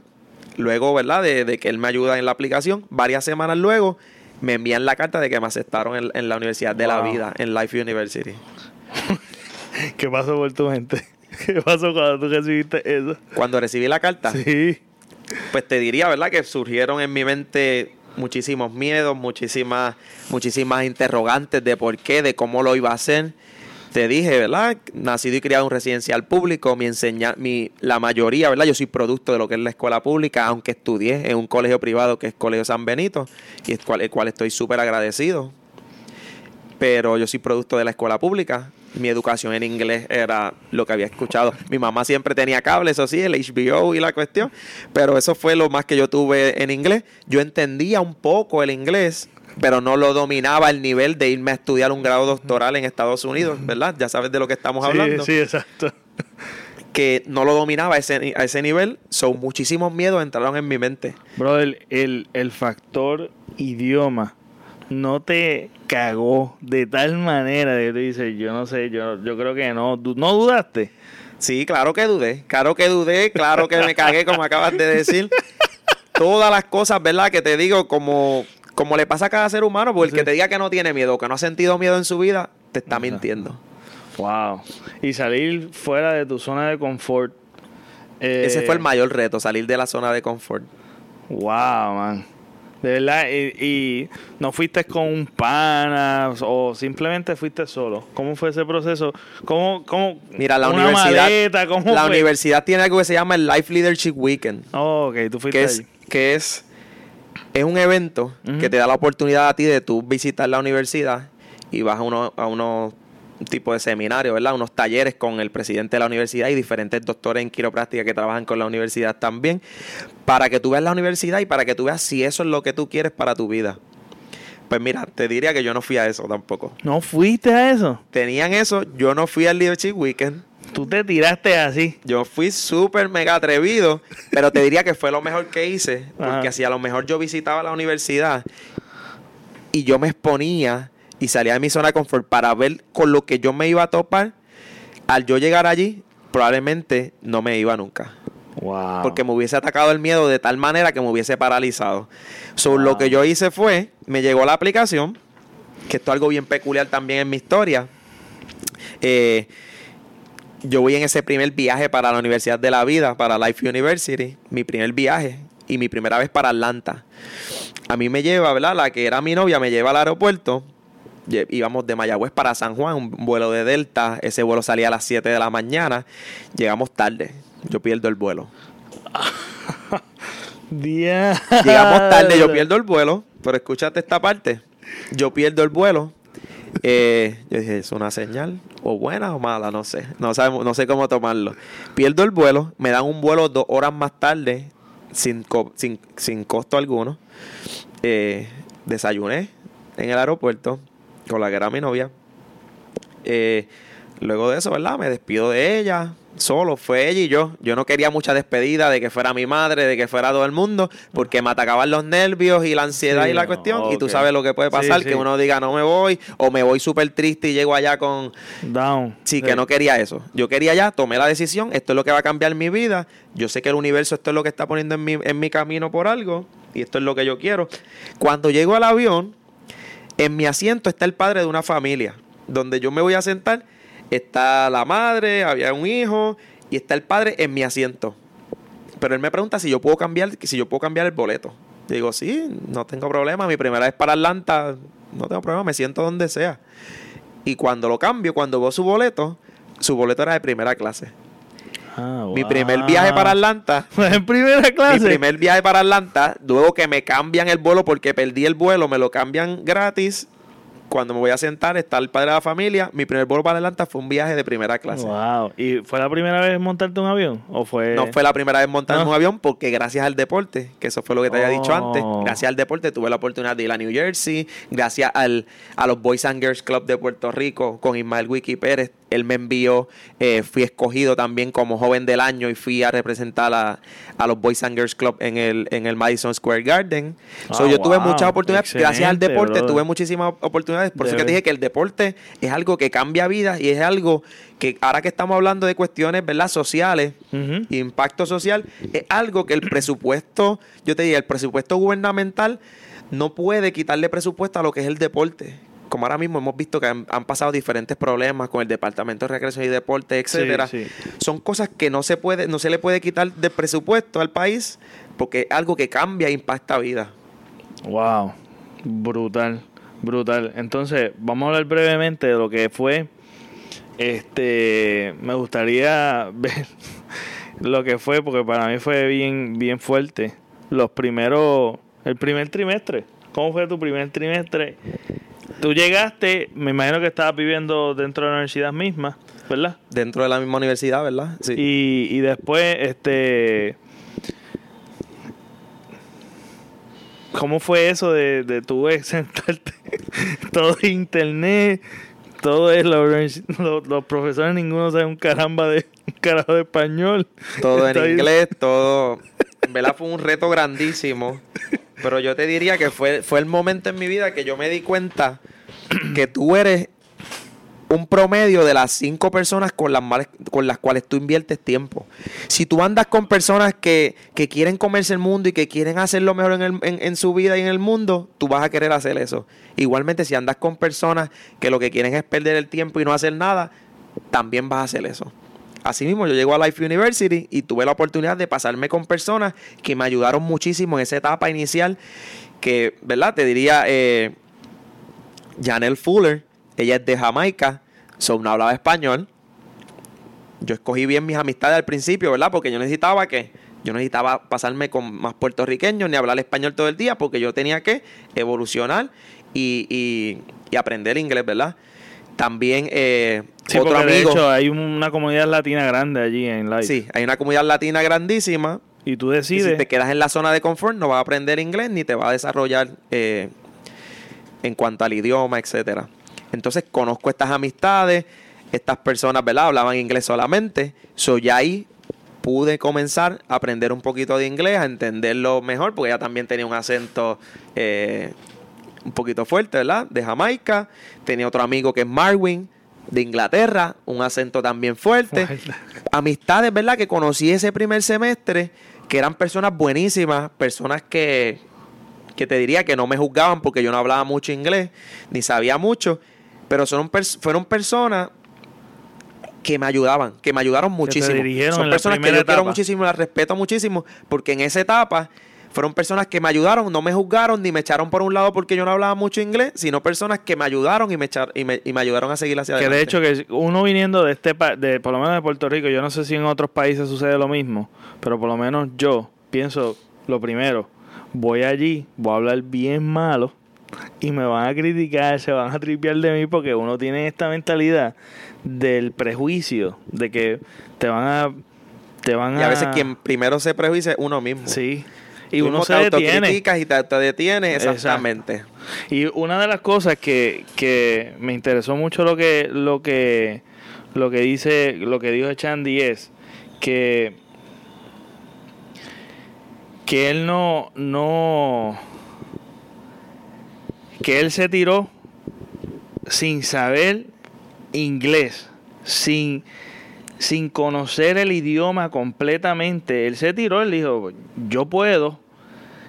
Luego, ¿verdad? De, de que él me ayuda en la aplicación, varias semanas luego, me envían la carta de que me aceptaron en, en la Universidad de la. Vida, en Life University. ¿Qué pasó por tu mente? ¿Qué pasó cuando tú recibiste eso? Cuando recibí la carta, Sí. pues te diría, ¿verdad? Que surgieron en mi mente muchísimos miedos, muchísimas, muchísimas interrogantes de por qué, de cómo lo iba a hacer. Te dije, ¿verdad? Nacido y criado en un residencial público, mi enseña, mi, la mayoría, ¿verdad? Yo soy producto de lo que es la escuela pública, aunque estudié en un colegio privado que es Colegio San Benito, y el cual, el cual estoy súper agradecido. Pero yo soy producto de la escuela pública. Mi educación en inglés era lo que había escuchado. Mi mamá siempre tenía cable, eso sí, el HBO y la cuestión. Pero eso fue lo más que yo tuve en inglés. Yo entendía un poco el inglés, pero no lo dominaba al nivel de irme a estudiar un grado doctoral en Estados Unidos, ¿verdad? Ya sabes de lo que estamos hablando. Sí, sí, exacto. Que no lo dominaba a ese, a ese nivel. Son muchísimos miedos entraron en mi mente. Brother, el, el factor idioma no te cagó de tal manera de que tú dices, yo no sé, yo, yo creo que no, no dudaste. Sí, claro que dudé, claro que dudé, claro que me cagué, como acabas de decir. Todas las cosas, ¿verdad? Que te digo, como, como le pasa a cada ser humano, porque el que te diga que no tiene miedo, que no ha sentido miedo en su vida, te está mintiendo. Wow. Y salir fuera de tu zona de confort. eh, Ese fue el mayor reto, salir de la zona de confort. Wow, man. De verdad, y, y no fuiste con un pana o simplemente fuiste solo. ¿Cómo fue ese proceso? ¿Cómo, cómo Mira, la una universidad, maleta? ¿Cómo la fue? universidad tiene algo que se llama el Life Leadership Weekend, Oh, ok, tú fuiste que es, que es, es un evento que te da la oportunidad a ti de tú visitar la universidad y vas a uno, a unos tipo de seminario, ¿verdad? Unos talleres con el presidente de la universidad y diferentes doctores en quiropráctica que trabajan con la universidad también, para que tú veas la universidad y para que tú veas si eso es lo que tú quieres para tu vida. Pues mira, te diría que yo no fui a eso tampoco. ¿No fuiste a eso? Tenían eso, yo no fui al Leadership Weekend. Tú te tiraste así. Yo fui súper mega atrevido, pero te diría que fue lo mejor que hice, porque Ajá. si a lo mejor yo visitaba la universidad y yo me exponía y salía de mi zona de confort para ver con lo que yo me iba a topar, al yo llegar allí, probablemente no me iba nunca. Wow. Porque me hubiese atacado el miedo de tal manera que me hubiese paralizado. So, Wow. Lo que yo hice fue, me llegó la aplicación, que esto es algo bien peculiar también en mi historia. Eh, yo voy en ese primer viaje para la Universidad de la Vida, para Life University, mi primer viaje y mi primera vez para Atlanta. A mí me lleva, ¿verdad? La que era mi novia me lleva al aeropuerto. Íbamos de Mayagüez para San Juan, un vuelo de Delta. Ese vuelo salía a las 7 de la mañana. Llegamos tarde. Yo pierdo el vuelo. Llegamos tarde, yo pierdo el vuelo. Pero escúchate esta parte. Yo pierdo el vuelo. Eh, yo dije, ¿es una señal? ¿O buena o mala? No sé. No, sabemos, no sé cómo tomarlo. Pierdo el vuelo. Me dan un vuelo dos horas más tarde. Sin, co- sin, sin costo alguno. Eh, desayuné en el aeropuerto. Con la que era mi novia. Eh, luego de eso, ¿verdad? Me despido de ella. Solo, fue ella y yo. Yo no quería mucha despedida de que fuera mi madre, de que fuera todo el mundo, porque me atacaban los nervios y la ansiedad Sí, y la cuestión. Y tú sabes lo que puede pasar, sí. que uno diga no me voy, o me voy súper triste y llego allá con... Down. Sí, que no quería eso. Yo quería ya, tomé la decisión, esto es lo que va a cambiar mi vida. Yo sé que el universo esto es lo que está poniendo en mi, en mi camino por algo, y esto es lo que yo quiero. Cuando llego al avión, en mi asiento está el padre de una familia, donde yo me voy a sentar, está la madre, había un hijo, y está el padre en mi asiento. Pero él me pregunta si yo puedo cambiar, si yo puedo cambiar el boleto. Digo, sí, no tengo problema. Mi primera vez para Atlanta, no tengo problema, me siento donde sea. Y cuando lo cambio, cuando veo su boleto, su boleto era de primera clase. Ah, Mi primer viaje para Atlanta, en primera mi clase. primer viaje para Atlanta, luego que me cambian el vuelo porque perdí el vuelo, me lo cambian gratis. Cuando me voy a sentar, está el padre de la familia. Mi primer vuelo para Atlanta fue un viaje de primera clase. Wow. ¿Y fue la primera vez montarte un avión? ¿O fue.? No fue la primera vez montar en No. un avión porque gracias al deporte, que eso fue lo que te había dicho Oh. antes, gracias al deporte tuve la oportunidad de ir a New Jersey, gracias al, a los Boys and Girls Club de Puerto Rico con Ismael Wiki Pérez, él me envió, eh, fui escogido también como joven del año y fui a representar a, a los Boys and Girls Club en el, en el Madison Square Garden. So, Ah, yo tuve muchas oportunidades, gracias al deporte tuve muchísimas oportunidades, por eso que te dije que el deporte es algo que cambia vidas y es algo que ahora que estamos hablando de cuestiones, ¿verdad? Sociales, y impacto social es algo que el presupuesto, yo te diría, el presupuesto gubernamental no puede quitarle presupuesto a lo que es el deporte. Como ahora mismo hemos visto que han, han pasado diferentes problemas con el Departamento de Recreación y Deporte, etcétera. Sí, Son cosas que no se puede, no se le puede quitar de presupuesto al país porque es algo que cambia e impacta vida. Wow, brutal, brutal. Entonces, vamos a hablar brevemente de lo que fue. Este, me gustaría ver lo que fue, porque para mí fue bien, bien fuerte. Los primeros, el primer trimestre. ¿Cómo fue tu primer trimestre? Tú llegaste, me imagino que estabas viviendo dentro de la universidad misma, ¿verdad? Dentro de la misma universidad, ¿verdad? Sí. Y, y después, este. ¿Cómo fue eso de, de tú sentarte? todo internet, todo es la los, los profesores, ninguno sabe un caramba de un carajo de español. todo en inglés, todo. En verdad fue un reto grandísimo. Pero yo te diría que fue, fue el momento en mi vida que yo me di cuenta que tú eres un promedio de las cinco personas con las, con las cuales tú inviertes tiempo. Si tú andas con personas que, que quieren comerse el mundo y que quieren hacer lo mejor en, el- en- en su vida y en el mundo, tú vas a querer hacer eso. Igualmente, si andas con personas que lo que quieren es perder el tiempo y no hacer nada, también vas a hacer eso. Asimismo, yo llego a Life University y tuve la oportunidad de pasarme con personas que me ayudaron muchísimo en esa etapa inicial, que, ¿verdad? Te diría, eh, Janelle Fuller, ella es de Jamaica, so no hablaba español. Yo escogí bien mis amistades al principio, ¿verdad? Porque yo necesitaba que, yo necesitaba pasarme con más puertorriqueños ni hablar español todo el día, porque yo tenía que evolucionar y, y- y aprender inglés, ¿verdad? También eh, Sí, otro amigo. de hecho hay una comunidad latina grande allí en Live. Sí, hay una comunidad latina grandísima. Y tú Y decides. si te quedas en la zona de confort, no vas a aprender inglés ni te vas a desarrollar eh, en cuanto al idioma, etcétera. Entonces conozco estas amistades, estas personas, ¿verdad? Hablaban inglés solamente. So ya ahí pude comenzar a aprender un poquito de inglés, a entenderlo mejor, porque ella también tenía un acento eh, un poquito fuerte, ¿verdad? De Jamaica. Tenía otro amigo que es Marwin, de Inglaterra, un acento también fuerte amistades, ¿verdad? Que conocí ese primer semestre, que eran personas buenísimas, personas que, que te diría que no me juzgaban porque yo no hablaba mucho inglés, ni sabía mucho, pero son pers- fueron personas que me ayudaban, que me ayudaron muchísimo. Son personas que yo quiero muchísimo, las respeto muchísimo, porque en esa etapa fueron personas que me ayudaron, no me juzgaron ni me echaron por un lado porque yo no hablaba mucho inglés, sino personas que me ayudaron y me, y me, y me ayudaron a seguir hacia adelante. Que de hecho, que uno viniendo de este, de, por lo menos de Puerto Rico, yo no sé si en otros países sucede lo mismo, pero por lo menos yo pienso lo primero, voy allí, voy a hablar bien malo y me van a criticar, se van a tripear de mí porque uno tiene esta mentalidad del prejuicio, de que te van a... Te van y a, veces quien primero se prejuicia es uno mismo. Sí. Y uno se te detiene. y te, te detienes, exactamente. Y una de las cosas que, que me interesó mucho lo que, lo que, lo que dice, lo que dijo Chandy es que, que él no, no, que él se tiró sin saber inglés, sin, sin conocer el idioma completamente. Él se tiró, él dijo, yo puedo.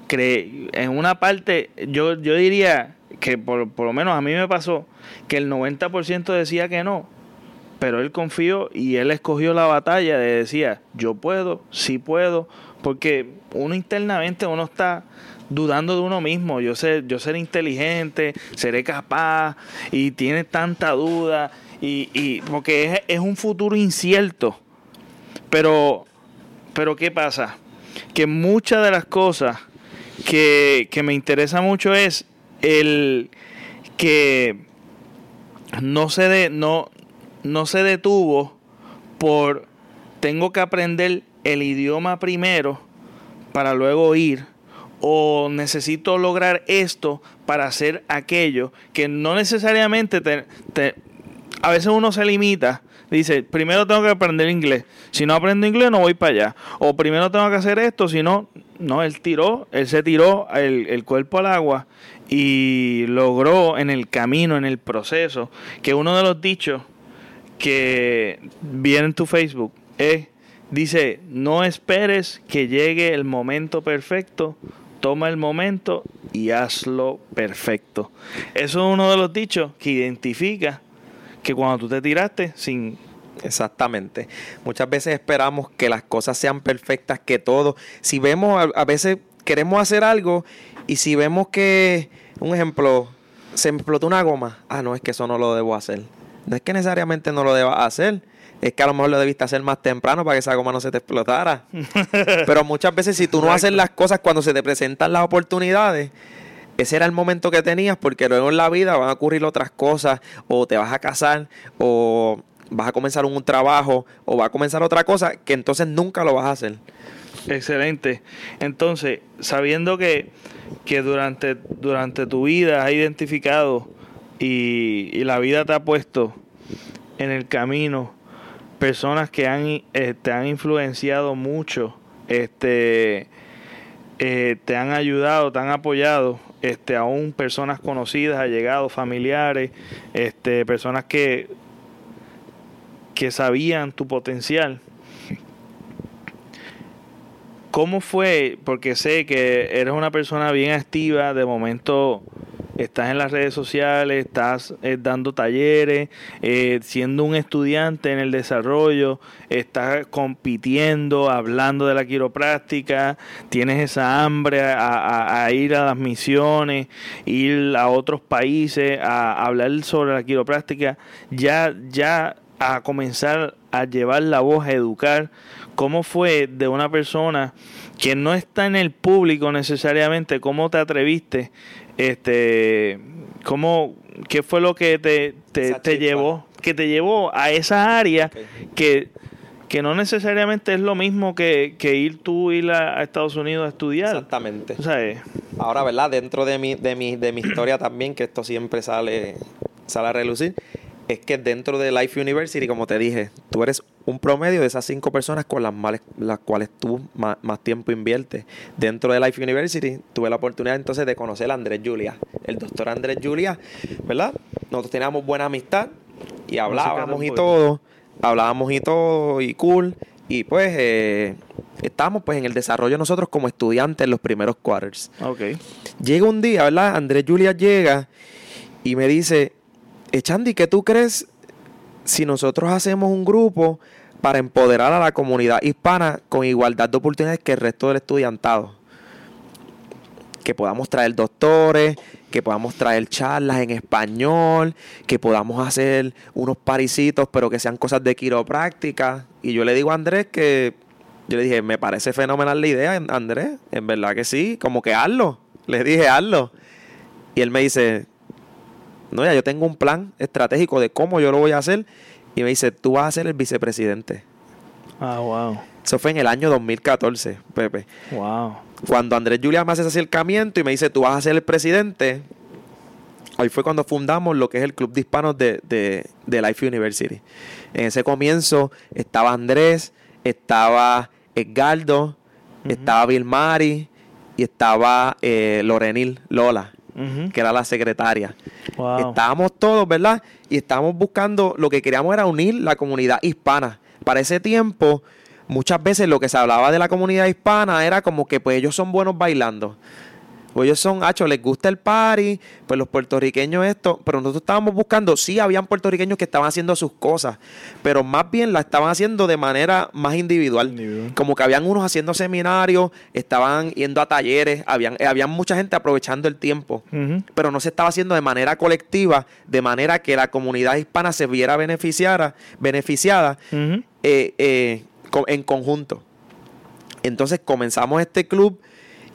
en una parte, yo, yo diría que por, por lo menos a mí me pasó que el 90% decía que no, pero él confió y él escogió la batalla de decía, yo puedo, sí puedo, porque uno internamente uno está dudando de uno mismo. Yo sé, yo seré inteligente, seré capaz y tiene tanta duda y, y porque es, es, un futuro incierto. Pero, pero ¿qué pasa? Que muchas de las cosas que, que me interesa mucho es el que no se, de, no, no se detuvo por tengo que aprender el idioma primero para luego ir o necesito lograr esto para hacer aquello, que no necesariamente te, a veces uno se limita, dice, primero tengo que aprender inglés, si no aprendo inglés no voy para allá, o primero tengo que hacer esto, si no, no, él tiró, él se tiró el, el cuerpo al agua y logró en el camino, en el proceso, que uno de los dichos que viene en tu Facebook es, dice, no esperes que llegue el momento perfecto, toma el momento y hazlo perfecto. Eso es uno de los dichos que identifica que cuando tú te tiraste sin... Exactamente. Muchas veces esperamos que las cosas sean perfectas, que todo. Si vemos, a, veces queremos hacer algo y si vemos que, un ejemplo, se explotó una goma, ah, no, es que eso no lo debo hacer. No es que necesariamente no lo deba hacer, es que a lo mejor lo debiste hacer más temprano para que esa goma no se te explotara. Pero muchas veces si tú no haces las cosas cuando se te presentan las oportunidades, ese era el momento que tenías porque luego en la vida van a ocurrir otras cosas o te vas a casar o vas a comenzar un trabajo o va a comenzar otra cosa que entonces nunca lo vas a hacer. Excelente. Entonces, sabiendo que, que durante, durante tu vida has identificado y, la vida te ha puesto en el camino personas que han, eh, te han influenciado mucho, este, eh, te han ayudado, te han apoyado, este, aún personas conocidas, allegados, familiares, este, personas que, que sabían tu potencial. ¿Cómo fue? Porque sé que eres una persona bien activa, de momento estás en las redes sociales, estás eh, dando talleres, eh, siendo un estudiante en el desarrollo, estás compitiendo, hablando de la quiropráctica, tienes esa hambre a, ir a las misiones, ir a otros países, a, hablar sobre la quiropráctica, ya, ya a comenzar a llevar la voz, a educar. ¿Cómo fue de una persona que no está en el público necesariamente? ¿Cómo te atreviste este, ¿cómo, ¿Qué fue lo que te, te, llevó? Que te llevó a esa área que, que no necesariamente es lo mismo que, ir tú ir a, Estados Unidos a estudiar. Exactamente. Ahora, ¿verdad? Dentro de mi, de mi, de mi historia también, que esto siempre sale, sale a relucir, es que dentro de Life University, como te dije, tú eres un promedio de esas cinco personas con las, las cuales tú más, tiempo inviertes. Dentro de Life University tuve la oportunidad entonces de conocer a Andrés Julia, el doctor Andrés Julia, ¿verdad? Nosotros teníamos buena amistad y hablábamos y todo, hablábamos y todo y cool. Y pues eh, estábamos pues en el desarrollo nosotros como estudiantes en los primeros quarters. Okay. Llega un día, ¿verdad? Andrés Julia llega y me dice, Echandi, ¿qué tú crees si nosotros hacemos un grupo para empoderar a la comunidad hispana con igualdad de oportunidades que el resto del estudiantado. Que podamos traer doctores, que podamos traer charlas en español, que podamos hacer unos parisitos, pero que sean cosas de quiropráctica. Y yo le digo a Andrés que, yo le dije, me parece fenomenal la idea, Andrés, en verdad que sí, como que hazlo. Le dije, hazlo. Y él me dice, no, ya yo tengo un plan estratégico de cómo yo lo voy a hacer y me dice, tú vas a ser el vicepresidente. Ah, wow. Eso fue en el año 2014, Pepe. Wow. Cuando Andrés Julia me hace ese acercamiento y me dice, tú vas a ser el presidente, ahí fue cuando fundamos lo que es el Club de Hispanos de, de, Life University. En ese comienzo estaba Andrés, estaba Edgardo, estaba Bill Mari y estaba eh, Lorenil Lola que era la secretaria. Estábamos todos, ¿verdad? Y estábamos buscando, lo que queríamos era unir la comunidad hispana. Para ese tiempo, muchas veces lo que se hablaba de la comunidad hispana era como que pues ellos son buenos bailando. Pues ellos son, hacho, les gusta el party, pues los puertorriqueños esto, pero nosotros estábamos buscando, sí, habían puertorriqueños que estaban haciendo sus cosas, pero más bien la estaban haciendo de manera más individual. Como que habían unos haciendo seminarios, estaban yendo a talleres, habían, habían mucha gente aprovechando el tiempo, pero no se estaba haciendo de manera colectiva, de manera que la comunidad hispana se viera beneficiada, beneficiada eh, eh, en conjunto. Entonces comenzamos este club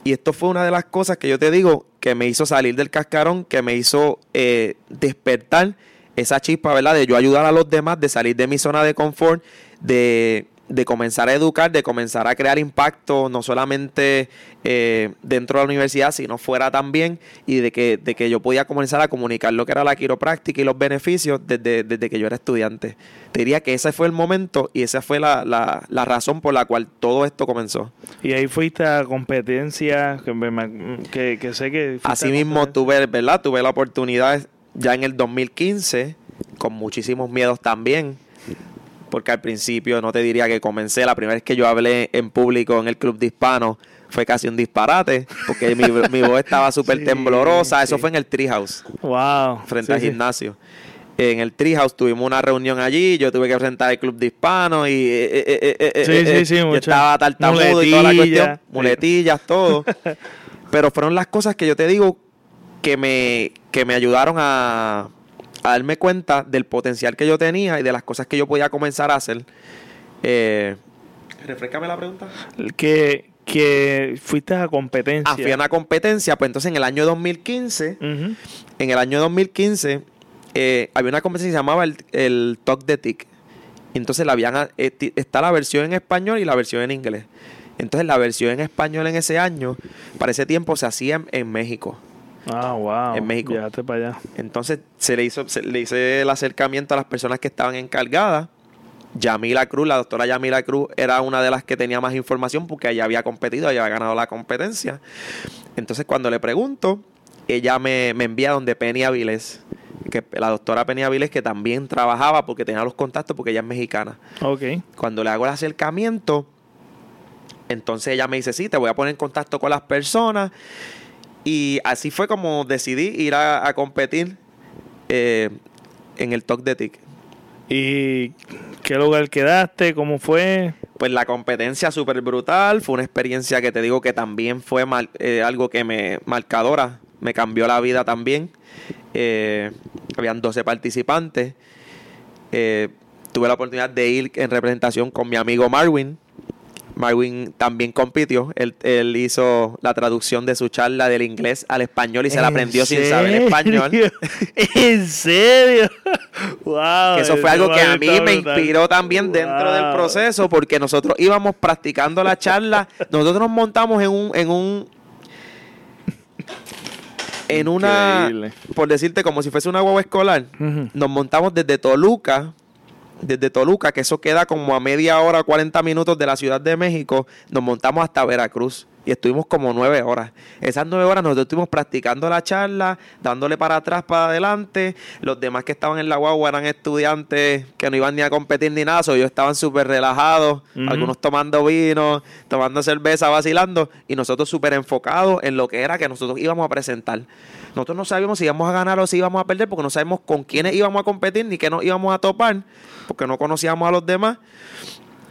y esto fue una de las cosas que yo te digo que me hizo salir del cascarón, que me hizo eh, despertar esa chispa, ¿verdad? De yo ayudar a los demás, de salir de mi zona de confort, de de comenzar a educar, de comenzar a crear impacto, no solamente eh, dentro de la universidad, sino fuera también, y de que, de que yo podía comenzar a comunicar lo que era la quiropráctica y los beneficios desde, que yo era estudiante. Te diría que ese fue el momento y esa fue la, la, razón por la cual todo esto comenzó. Y ahí fuiste a competencia, que, que, sé que... Así mismo tuve, ¿verdad? Tuve la oportunidad ya en el 2015, con muchísimos miedos también, porque al principio no te diría que comencé, la primera vez que yo hablé en público en el club de hispanos fue casi un disparate, porque mi, voz estaba súper temblorosa, eso fue en el Treehouse, wow, frente al gimnasio. En el Treehouse tuvimos una reunión allí, yo tuve que presentar el club de hispanos y eh, eh, eh, yo estaba tartamudo y toda la cuestión, muletillas, todo. Pero fueron las cosas que yo te digo que me, que me ayudaron a a darme cuenta del potencial que yo tenía y de las cosas que yo podía comenzar a hacer. Eh, Refrescame la pregunta. Que, que fuiste a competencia. Ah, fui a una competencia, pues entonces en el año 2015, en el año 2015, eh, había una competencia que se llamaba el, el Talk de TIC. Entonces la habían, eh, está la versión en español y la versión en inglés. Entonces la versión en español en ese año, para ese tiempo se hacía en México. Ah, wow. En México. para allá. Entonces se le hizo, se le hice el acercamiento a las personas que estaban encargadas. Yamila Cruz, la doctora Yamila Cruz, era una de las que tenía más información porque ella había competido, ella había ganado la competencia. Entonces, cuando le pregunto, ella me, envía donde Penny Avilés, que la doctora Penny Avilés, que también trabajaba porque tenía los contactos porque ella es mexicana. Ok. Cuando le hago el acercamiento, entonces ella me dice, sí, te voy a poner en contacto con las personas. Y así fue como decidí ir a, competir eh, en el Talk de TIC. ¿Y qué lugar quedaste? ¿Cómo fue? Pues la competencia súper brutal. Fue una experiencia que te digo que también fue eh, algo que me marcadora. Me cambió la vida también. Eh, habían 12 participantes. tuve la oportunidad de ir en representación con mi amigo Marwin, Marwin también compitió. Él, él, hizo la traducción de su charla del inglés al español y se la aprendió sin saber español. ¿En serio? wow, eso fue algo que a mí me inspiró también dentro del proceso porque nosotros íbamos practicando la charla. Nosotros nos montamos en un... En un en una, por decirte, como si fuese una guagua escolar, nos montamos desde Toluca desde Toluca, que eso queda como a media hora, 40 minutos de la Ciudad de México, nos montamos hasta Veracruz. y estuvimos como nueve horas. Esas nueve horas nosotros estuvimos practicando la charla, dándole para atrás, para adelante. Los demás que estaban en la guagua eran estudiantes que no iban ni a competir ni nada, so ellos estaban súper relajados, algunos tomando vino, tomando cerveza, vacilando, y nosotros súper enfocados en lo que era que nosotros íbamos a presentar. Nosotros no sabíamos si íbamos a ganar o si íbamos a perder, porque no sabemos con quiénes íbamos a competir ni qué nos íbamos a topar, porque no conocíamos a los demás.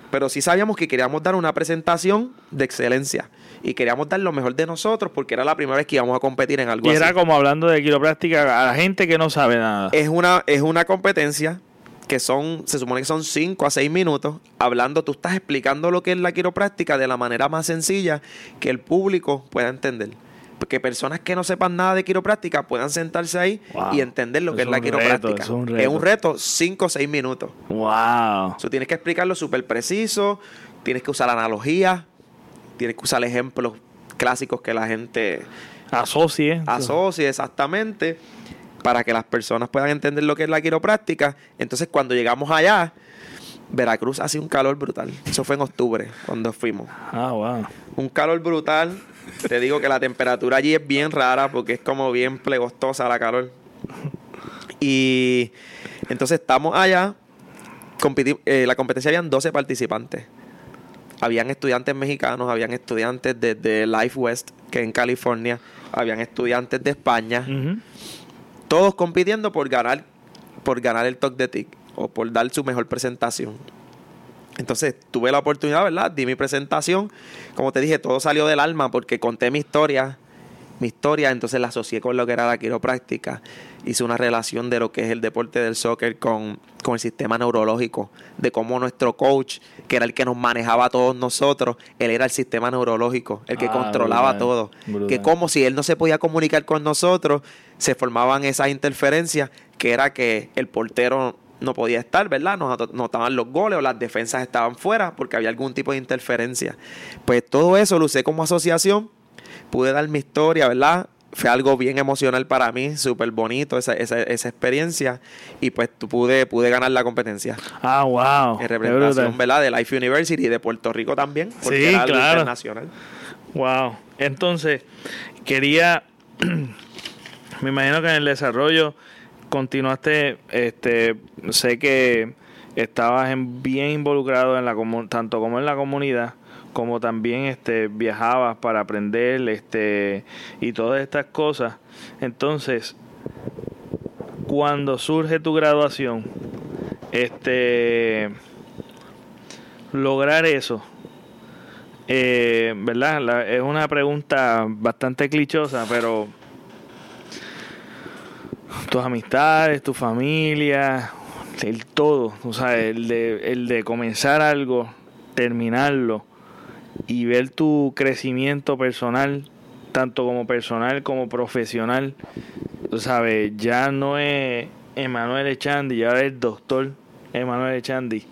Pero sí sabíamos que queríamos dar una presentación de excelencia y queríamos dar lo mejor de nosotros porque era la primera vez que íbamos a competir en algo y era como hablando de quiropráctica a la gente que no sabe nada. Es una, es una competencia que son, se supone que son 5 a 6 minutos, hablando, tú estás explicando lo que es la quiropráctica de la manera más sencilla que el público pueda entender. Que personas que no sepan nada de quiropráctica puedan sentarse ahí y entender lo que es, la quiropráctica. es, un reto. es un reto 5 o 6 minutos. Wow. Tú tienes que explicarlo súper preciso, tienes que usar analogías, tienes que usar ejemplos clásicos que la gente asocie. Asocie, exactamente, para que las personas puedan entender lo que es la quiropráctica. Entonces, cuando llegamos allá, Veracruz hace un calor brutal. Eso fue en octubre, cuando fuimos. Ah, wow. Un calor brutal. Te digo que la temperatura allí es bien rara porque es como bien plegostosa la calor. Y entonces estamos allá. Eh, la competencia habían 12 participantes habían estudiantes mexicanos, habían estudiantes desde Life West, que en California, habían estudiantes de España, todos compitiendo por ganar, por ganar el Talk de TIC o por dar su mejor presentación. Entonces tuve la oportunidad, ¿verdad? Di mi presentación. Como te dije, todo salió del alma porque conté mi historia mi historia, entonces la asocié con lo que era la quiropráctica. Hice una relación de lo que es el deporte del soccer con, el sistema neurológico, de cómo nuestro coach, que era el que nos manejaba a todos nosotros, él era el sistema neurológico, el que ah, controlaba todo. Que como si él no se podía comunicar con nosotros, se formaban esas interferencias, que era que el portero no podía estar, ¿verdad? Nos notaban los goles o las defensas estaban fuera porque había algún tipo de interferencia. Pues todo eso lo usé como asociación pude dar mi historia, ¿verdad? Fue algo bien emocional para mí, súper bonito esa, esa, esa, experiencia. Y pues pude, pude ganar la competencia. Ah, wow. En representación, ¿verdad? De Life University y de Puerto Rico también. Porque sí, era claro. internacional. Wow. Entonces, quería. me imagino que en el desarrollo continuaste. Este, sé que estabas bien involucrado en la tanto como en la comunidad como también este viajabas para aprender este y todas estas cosas entonces cuando surge tu graduación este lograr eso eh, verdad es una pregunta bastante clichosa pero tus amistades tu familia el todo o sea el de, el de comenzar algo terminarlo y ver tu crecimiento personal, tanto como personal como profesional, sabes, ya no es Emanuel Echandi, ya es doctor Emanuel Echandi.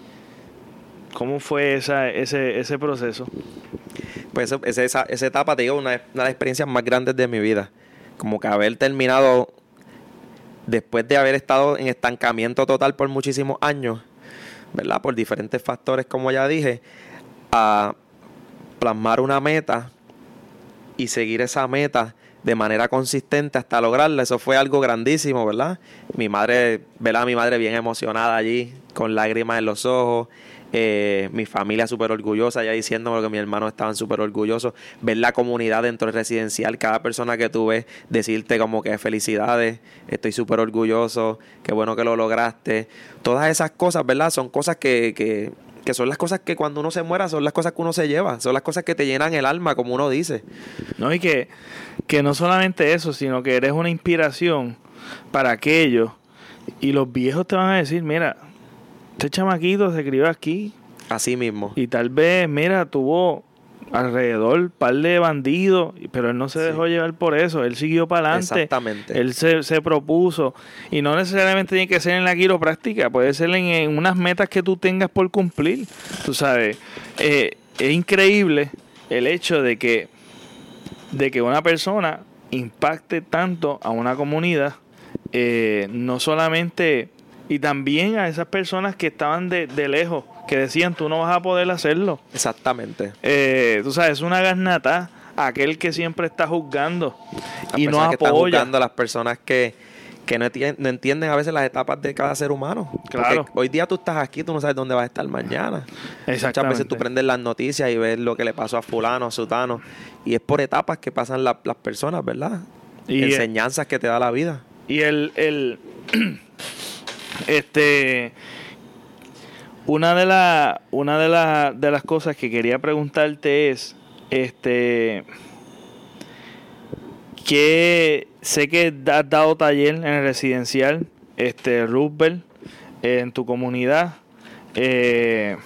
¿Cómo fue esa, ese, ese proceso? Pues esa, esa etapa, te digo, una, una de las experiencias más grandes de mi vida. Como que haber terminado, después de haber estado en estancamiento total por muchísimos años, ¿verdad? Por diferentes factores, como ya dije, a plasmar una meta y seguir esa meta de manera consistente hasta lograrla. Eso fue algo grandísimo, ¿verdad? Mi madre, ¿verdad? Mi madre bien emocionada allí, con lágrimas en los ojos. Eh, mi familia súper orgullosa, ya diciéndome que mis hermanos estaban súper orgullosos. Ver la comunidad dentro del residencial, cada persona que tú ves, decirte como que felicidades, estoy súper orgulloso, qué bueno que lo lograste. Todas esas cosas, ¿verdad? Son cosas que, que que son las cosas que cuando uno se muera son las cosas que uno se lleva, son las cosas que te llenan el alma, como uno dice. No, y que, que no solamente eso, sino que eres una inspiración para aquellos y los viejos te van a decir, mira, este chamaquito se crió aquí. Así mismo. Y tal vez, mira, tuvo alrededor un par de bandidos, pero él no se dejó llevar por eso, él siguió para adelante. Exactamente. Él se, se, propuso, y no necesariamente tiene que ser en la quiropráctica, puede ser en, unas metas que tú tengas por cumplir. Tú sabes, eh, es increíble el hecho de que, de que una persona impacte tanto a una comunidad, eh, no solamente, y también a esas personas que estaban de, de lejos que decían tú no vas a poder hacerlo. Exactamente. Eh, tú sabes, es una garnata aquel que siempre está juzgando Las y no personas que están apoya. juzgando a las personas que, que no, enti- no entienden a veces las etapas de cada ser humano. Porque Claro. hoy día tú estás aquí, tú no sabes dónde vas a estar mañana. Muchas veces Exactamente. tú prendes las noticias y ves lo que le pasó a fulano, a sutano. Y es por etapas que pasan la- las personas, ¿verdad? Y- Enseñanzas que te da la vida. Y el, el este una de las una de las de las cosas que quería preguntarte es este que sé que has dado taller en el residencial este Roosevelt en tu comunidad eh,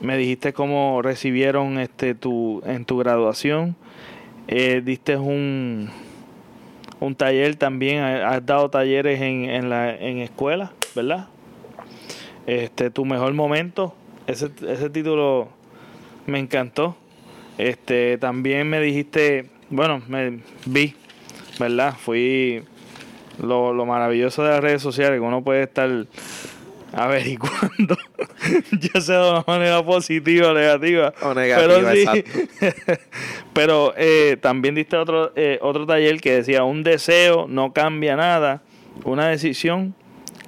me dijiste cómo recibieron este tu en tu graduación eh, diste un un taller también, ha- has dado talleres en, en la en escuela, ¿verdad? Este, tu mejor momento, ese, ese título me encantó. Este, también me dijiste, bueno, me vi, ¿verdad? Fui lo, lo maravilloso de las redes sociales, que uno puede estar averiguando, ya sea de una manera positiva o negativa. O negativa, pero pero eh, también diste otro, eh, otro taller que decía, un deseo no cambia nada, una decisión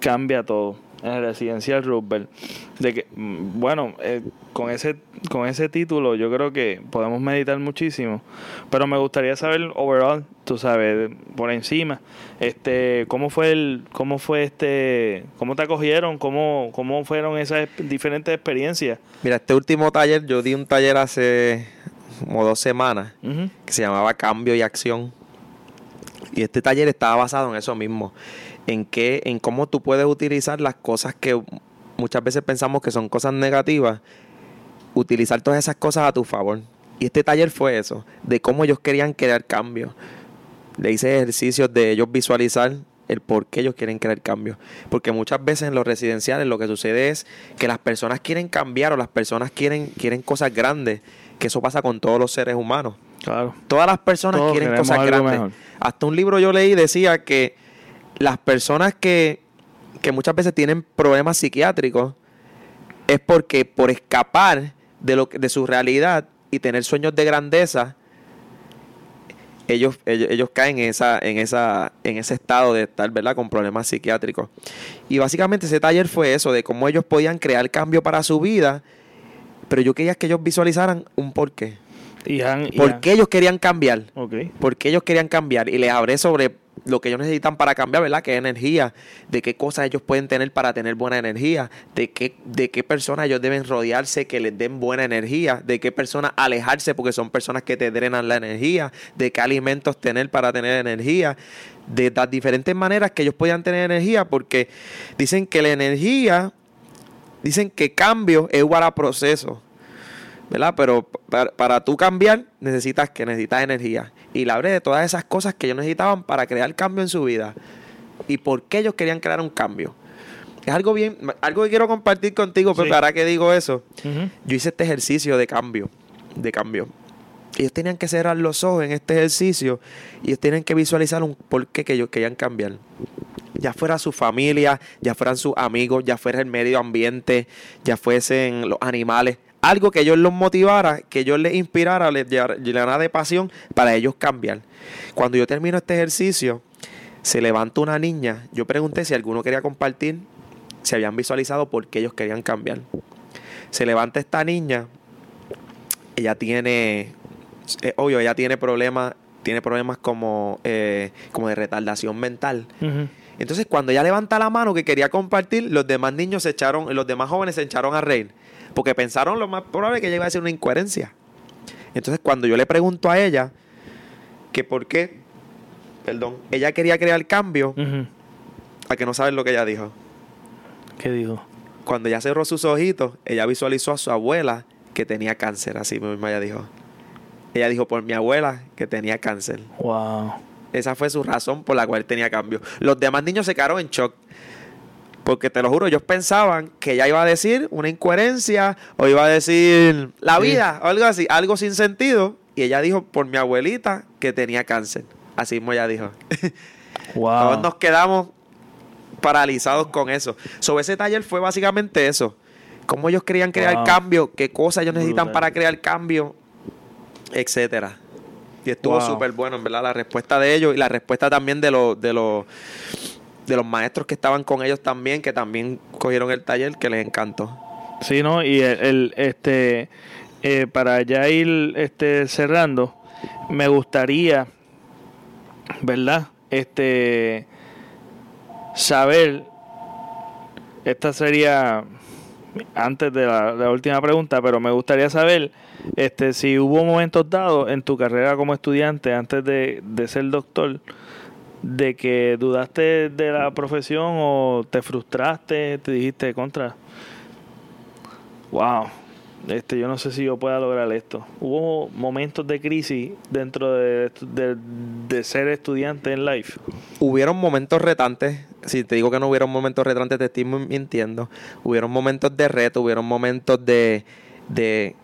cambia todo. En el residencial Roosevelt. De que, mm, bueno, eh, con ese con ese título yo creo que podemos meditar muchísimo. Pero me gustaría saber overall, tú sabes, por encima, este, cómo fue el, cómo fue este, cómo te acogieron, cómo, cómo fueron esas diferentes experiencias. Mira, este último taller, yo di un taller hace como dos semanas que se llamaba Cambio y Acción. Y este taller estaba basado en eso mismo, en que, en cómo tú puedes utilizar las cosas que muchas veces pensamos que son cosas negativas, utilizar todas esas cosas a tu favor. Y este taller fue eso, de cómo ellos querían crear cambio. Le hice ejercicios de ellos visualizar el por qué ellos quieren crear cambio. Porque muchas veces en los residenciales lo que sucede es que las personas quieren cambiar o las personas quieren, quieren cosas grandes, que eso pasa con todos los seres humanos. Claro. Todas las personas Todos quieren cosas grandes. mejor. Hasta un libro yo leí decía que las personas que, que muchas veces tienen problemas psiquiátricos es porque por escapar de, lo, de su realidad y tener sueños de grandeza, ellos, ellos, ellos caen en, esa, en, esa, en ese estado de estar ¿verdad? con problemas psiquiátricos. Y básicamente ese taller fue eso, de cómo ellos podían crear cambio para su vida, pero yo quería que ellos visualizaran un porqué. Y han, y ¿Por han- qué ellos querían cambiar? Ok. porque ellos querían cambiar y les hablé sobre lo que ellos necesitan para cambiar, ¿verdad? Es energía, de qué cosas ellos pueden tener para tener buena energía, de qué, de qué personas ellos deben rodearse que les den buena energía, de qué personas alejarse porque son personas que te drenan la energía, de qué alimentos tener para tener energía, de las diferentes maneras que ellos puedan tener energía, porque dicen que la energía, dicen que cambio es igual a proceso. ¿Verdad? Pero para, para tú cambiar necesitas que necesitas energía. Y le hablé de todas esas cosas que ellos necesitaban para crear cambio en su vida. Y por qué ellos querían crear un cambio. Es algo bien, algo que quiero compartir contigo, pero Sí. para que digo eso, yo hice este ejercicio de cambio, de cambio. Ellos tenían que cerrar los ojos en este ejercicio y ellos tenían que visualizar un por qué que ellos querían cambiar. Ya fuera su familia, ya fueran sus amigos, ya fuera el medio ambiente, ya fuesen los animales. Algo que ellos los motivara, que ellos les inspirara, les llenara de pasión para ellos cambiar. Cuando yo termino este ejercicio, se levanta una niña. Yo pregunté si alguno quería compartir, si habían visualizado por qué ellos querían cambiar. Se levanta esta niña, ella tiene, obvio, ella tiene problemas, tiene problemas como, eh, como de retardación mental. Entonces, cuando ella levanta la mano que quería compartir, los demás niños se echaron, los demás jóvenes se echaron a reír. Porque pensaron lo más probable que ella iba a decir una incoherencia. Entonces, cuando yo le pregunto a ella que por qué, perdón, ella quería crear cambio, a que no saben lo que ella dijo. ¿Qué dijo? Cuando ella cerró sus ojitos, ella visualizó a su abuela que tenía cáncer, así mismo ella dijo. Ella dijo por mi abuela que tenía cáncer. Wow. Esa fue su razón por la cual tenía cambio. Los demás niños se quedaron en shock. Porque te lo juro, ellos pensaban que ella iba a decir una incoherencia o iba a decir la Sí. vida o algo así, algo sin sentido. Y ella dijo por mi abuelita que tenía cáncer. Así mismo ella dijo. Wow. Todos nos quedamos paralizados con eso. Sobre ese taller fue básicamente eso. Cómo ellos querían crear Wow. cambio, qué cosas ellos necesitan Brutal. para crear cambio. etcétera. Y estuvo Wow. súper bueno, en verdad, la respuesta de ellos y la respuesta también de los, de los de los maestros que estaban con ellos también, que también cogieron el taller, que les encantó. Sí, ¿no? Y el, el, este, eh, para ya ir este, cerrando, me gustaría, ¿verdad? Este, saber, esta sería antes de la, la última pregunta, pero me gustaría saber este, si hubo momentos dados en tu carrera como estudiante, antes de, de ser doctor, de que dudaste de la profesión o te frustraste, te dijiste contra. Wow, este, yo no sé si yo pueda lograr esto. Hubo momentos de crisis dentro de, de, de ser estudiante en life. Hubieron momentos retantes, si te digo que no hubieron momentos retantes, te estoy mintiendo. Hubieron momentos de reto, hubieron momentos de... de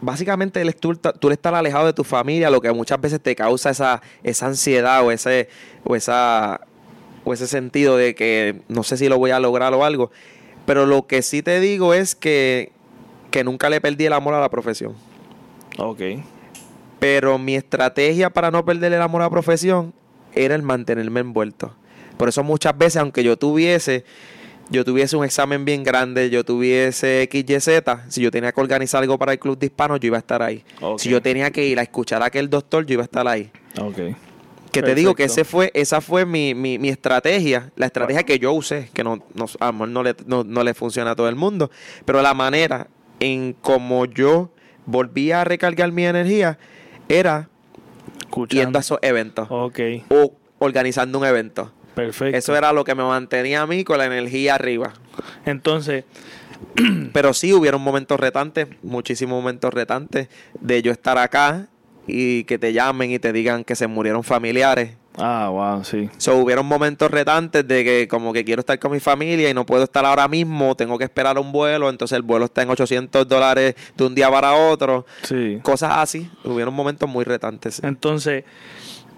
básicamente el tú, tú estar alejado de tu familia, lo que muchas veces te causa esa, esa ansiedad o ese, o esa o ese sentido de que no sé si lo voy a lograr o algo. Pero lo que sí te digo es que, que nunca le perdí el amor a la profesión. Ok. Pero mi estrategia para no perder el amor a la profesión era el mantenerme envuelto. Por eso muchas veces, aunque yo tuviese, yo tuviese un examen bien grande, yo tuviese XYZ, si yo tenía que organizar algo para el club de hispanos, yo iba a estar ahí. Si yo tenía que ir a escuchar a aquel doctor, yo iba a estar ahí. Ok. Que te digo que ese fue, esa fue mi, mi, mi estrategia, la estrategia que yo usé, que no, no, a lo mejor no le, no, no le funciona a todo el mundo, pero la manera en como yo volvía a recargar mi energía era Escuchando. yendo a esos eventos Ok, o organizando un evento. Perfecto. Eso era lo que me mantenía a mí con la energía arriba. Entonces, Pero sí hubieron momentos retantes, muchísimos momentos retantes, de yo estar acá y que te llamen y te digan que se murieron familiares. ah, wow, sí. So, hubieron momentos retantes de que como que quiero estar con mi familia y no puedo estar ahora mismo, tengo que esperar un vuelo, entonces el vuelo está en 800 dólares de un día para otro, Sí. cosas así. Hubieron momentos muy retantes. Entonces,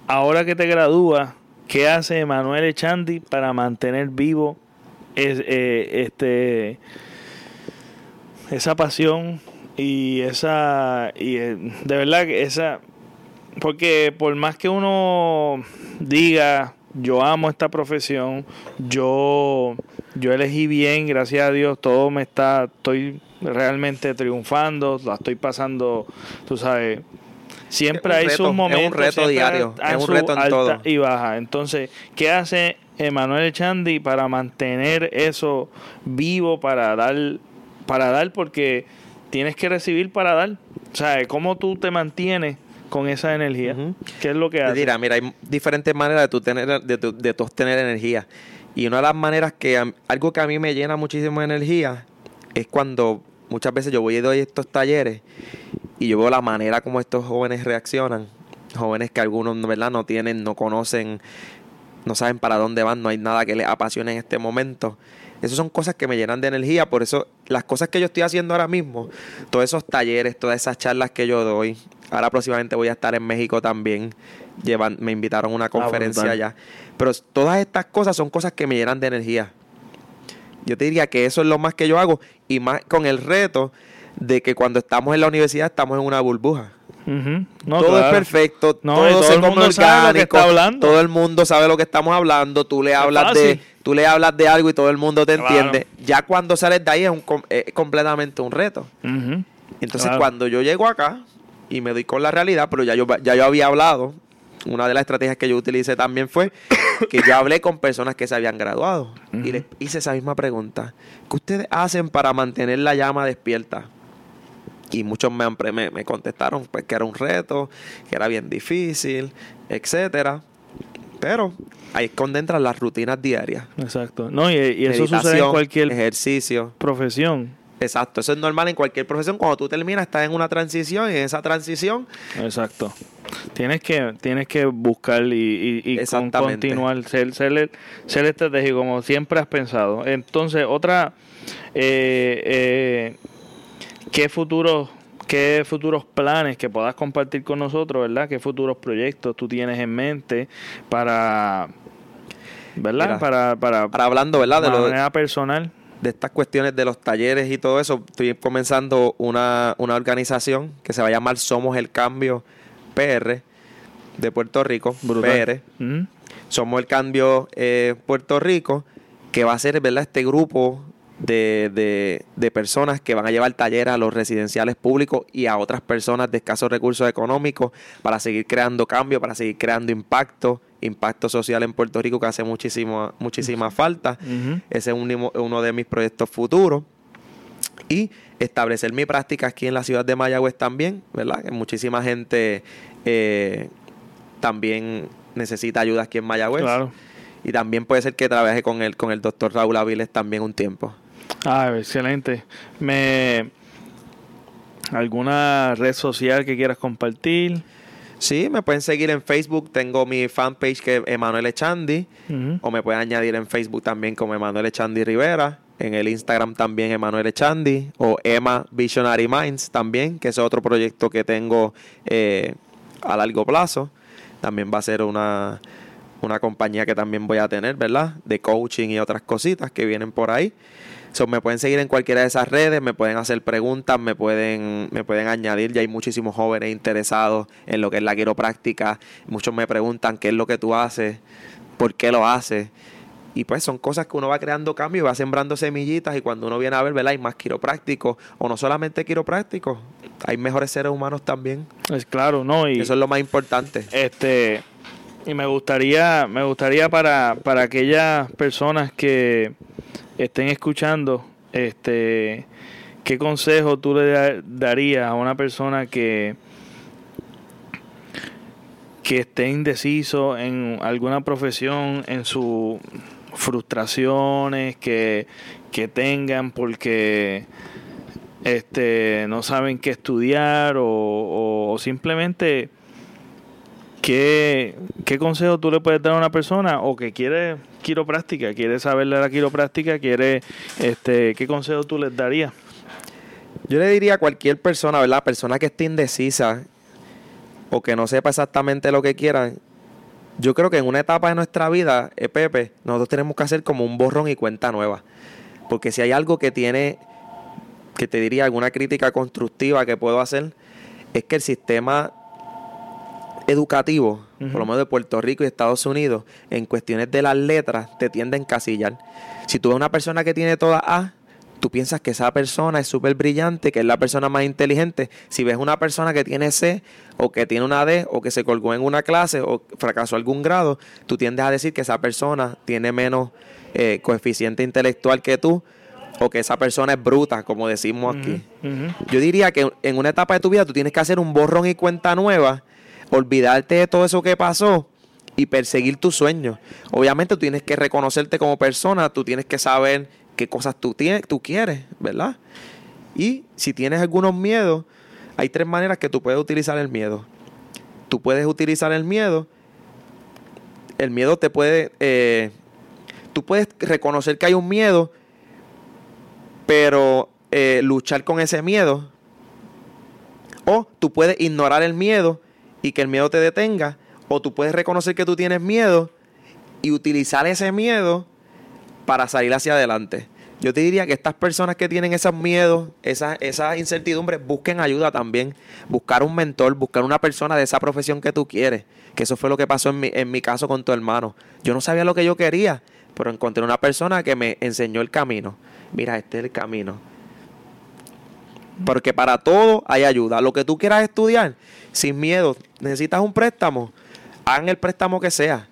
ahora que te gradúas, ¿qué hace Manuel Echandi para mantener vivo es- eh, este esa pasión y esa y eh, de verdad que esa porque por más que uno diga yo amo esta profesión, yo yo elegí bien, gracias a Dios, todo me está estoy realmente triunfando, la estoy pasando, tú sabes, siempre hay reto, sus es un momentos, reto diario, es un reto en alta todo. y baja. Entonces, ¿qué hace Emanuel Echandi para mantener eso vivo, para dar, para dar, porque tienes que recibir para dar? O sea, ¿cómo tú te mantienes con esa energía? Ujú. ¿Qué es lo que Te haces? dirá, mira, hay diferentes maneras de tú tener, de, tu- de tú obtener energía. Y una de las maneras que, algo que a mí me llena muchísimo de energía, es cuando muchas veces yo voy y doy estos talleres y yo veo la manera como estos jóvenes reaccionan. Jóvenes que algunos, ¿verdad? No tienen, no conocen, no saben para dónde van, no hay nada que les apasione en este momento. Esas son cosas que me llenan de energía, por eso las cosas que yo estoy haciendo ahora mismo, todos esos talleres, todas esas charlas que yo doy, ahora próximamente voy a estar en México también, llevan, me invitaron a una conferencia brutal. allá, pero todas estas cosas son cosas que me llenan de energía. Yo te diría que eso es lo más que yo hago y más con el reto de que cuando estamos en la universidad estamos en una burbuja. No, todo claro. es perfecto, No, todo, todo se el mundo sabe lo que está hablando. todo el mundo sabe lo que estamos hablando, tú le hablas de tú le hablas de algo y todo el mundo te Claro. entiende. Ya cuando sales de ahí es, un com- es completamente un reto. Entonces Claro. cuando yo llego acá y me doy con la realidad, pero ya yo ya yo había hablado, una de las estrategias que yo utilicé también fue que yo hablé con personas que se habían graduado y les hice esa misma pregunta. ¿Qué ustedes hacen para mantener la llama despierta? Y muchos me, han me, me contestaron pues, que era un reto, que era bien difícil, etcétera. Pero ahí condentran las rutinas diarias. Exacto. No, y, y eso sucede en cualquier ejercicio. profesión. Exacto, eso es normal en cualquier profesión. Cuando tú terminas, estás en una transición y en esa transición, Exacto. Tienes que, tienes que buscar y, y, y con- continuar, ser, ser, ser estratégico como siempre has pensado. Entonces, otra, eh, eh, ¿qué futuros, qué futuros planes que puedas compartir con nosotros, verdad? ¿Qué futuros proyectos tú tienes en mente para, verdad? Mira, para, para, ahora hablando, ¿verdad? De de lo, manera personal. de estas cuestiones de los talleres y todo eso, estoy comenzando una, una organización que se va a llamar Somos el Cambio PR de Puerto Rico, Brutal. PR. Ujú. Somos el Cambio eh, Puerto Rico, que va a ser ¿verdad? este grupo de, de- de personas que van a llevar talleres a los residenciales públicos y a otras personas de escasos recursos económicos para seguir creando cambio, para seguir creando impacto, impacto social en Puerto Rico que hace muchísimo, muchísima falta. Ese es un- uno de mis proyectos futuros. Y establecer mi práctica aquí en la ciudad de Mayagüez también, ¿verdad? Que muchísima gente eh, también necesita ayuda aquí en Mayagüez. Claro. Y también puede ser que trabaje con el, con el doctor Raúl Aviles también un tiempo. Ah, excelente. Me alguna red social que quieras compartir. Sí, me pueden seguir en Facebook. Tengo mi fanpage que es Emanuel Echandi. O me pueden añadir en Facebook también como Emanuel Echandi Rivera. En el Instagram también Emanuel Echandi. O Emma Visionary Minds también, que es otro proyecto que tengo eh, a largo plazo. También va a ser una, una compañía que también voy a tener, ¿verdad? De coaching y otras cositas que vienen por ahí. So, me pueden seguir en cualquiera de esas redes, me pueden hacer preguntas, me pueden, me pueden añadir. Ya hay muchísimos jóvenes interesados en lo que es la quiropráctica. Muchos me preguntan qué es lo que tú haces, por qué lo haces. Y pues son cosas que uno va creando cambio y va sembrando semillitas. Y cuando uno viene a ver, ¿verdad? Hay más quiroprácticos. O no solamente quiroprácticos, hay mejores seres humanos también. Es claro, ¿no? Y Eso es lo más importante. este y me gustaría me gustaría para para aquellas personas que estén escuchando este qué consejo tú le da- darías a una persona que que esté indeciso en alguna profesión en sus frustraciones que, que tengan porque este no saben qué estudiar o- o simplemente ¿Qué, ¿Qué consejo tú le puedes dar a una persona o que quiere quiropráctica, quiere saber de la quiropráctica, quiere, este, qué consejo tú les darías? Yo le diría a cualquier persona, ¿verdad? Persona que esté indecisa o que no sepa exactamente lo que quieran. Yo creo que en una etapa de nuestra vida, eh, Pepe, nosotros tenemos que hacer como un borrón y cuenta nueva. Porque si hay algo que tiene, que te diría alguna crítica constructiva que puedo hacer, es que el sistema educativo, por lo menos de Puerto Rico y Estados Unidos, en cuestiones de las letras, te tiende a encasillar. Si tú ves una persona que tiene toda A, tú piensas que esa persona es súper brillante, que es la persona más inteligente. Si ves una persona que tiene C, o que tiene una D, o que se colgó en una clase, o fracasó algún grado, tú tiendes a decir que esa persona tiene menos eh, coeficiente intelectual que tú, o que esa persona es bruta, como decimos aquí. Yo diría que en una etapa de tu vida tú tienes que hacer un borrón y cuenta nueva, olvidarte de todo eso que pasó y perseguir tus sueños. Obviamente tú tienes que reconocerte como persona, tú tienes que saber qué cosas tú, tienes, tú quieres, ¿verdad? Y si tienes algunos miedos, hay tres maneras que tú puedes utilizar el miedo. Tú puedes utilizar el miedo. El miedo te puede... eh, tú puedes reconocer que hay un miedo, pero eh, luchar con ese miedo. O tú puedes ignorar el miedo y que el miedo te detenga. O tú puedes reconocer que tú tienes miedo y utilizar ese miedo para salir hacia adelante. Yo te diría que estas personas que tienen esos miedos, esas, esas incertidumbres, busquen ayuda también. Buscar un mentor, buscar una persona de esa profesión que tú quieres. Que eso fue lo que pasó en mi, en mi caso con tu hermano. Yo no sabía lo que yo quería, pero encontré una persona que me enseñó el camino. Mira, este es el camino. Porque para todo hay ayuda. Lo que tú quieras estudiar, sin miedo, necesitas un préstamo, hagan el préstamo que sea.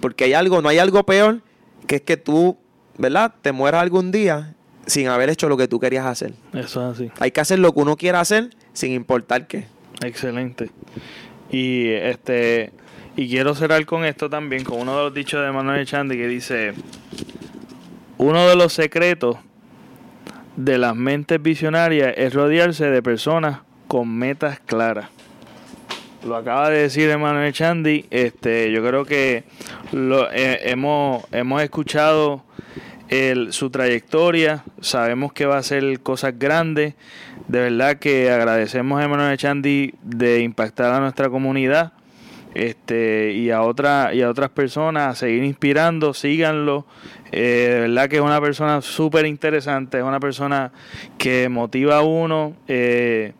Porque hay algo, no hay algo peor que es que tú, ¿verdad? Te mueras algún día sin haber hecho lo que tú querías hacer. Eso es así. Hay que hacer lo que uno quiera hacer sin importar qué. Excelente. Y este y quiero cerrar con esto también, con uno de los dichos de Manuel Echandi que dice, uno de los secretos de las mentes visionarias es rodearse de personas con metas claras. Lo acaba de decir Emanuel Chandi. Este, yo creo que lo, eh, hemos, hemos escuchado el- su trayectoria. Sabemos que va a hacer cosas grandes. De verdad que agradecemos a Emanuel Chandi de impactar a nuestra comunidad. este y a otra y a otras personas a seguir inspirando síganlo eh, de verdad que es una persona súper interesante es una persona que motiva a uno eh,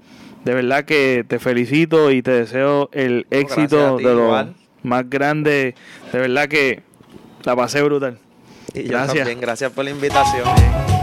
de verdad que te felicito y te deseo el éxito de lo más grande. De verdad que la pasé brutal. Y gracias. también gracias por la invitación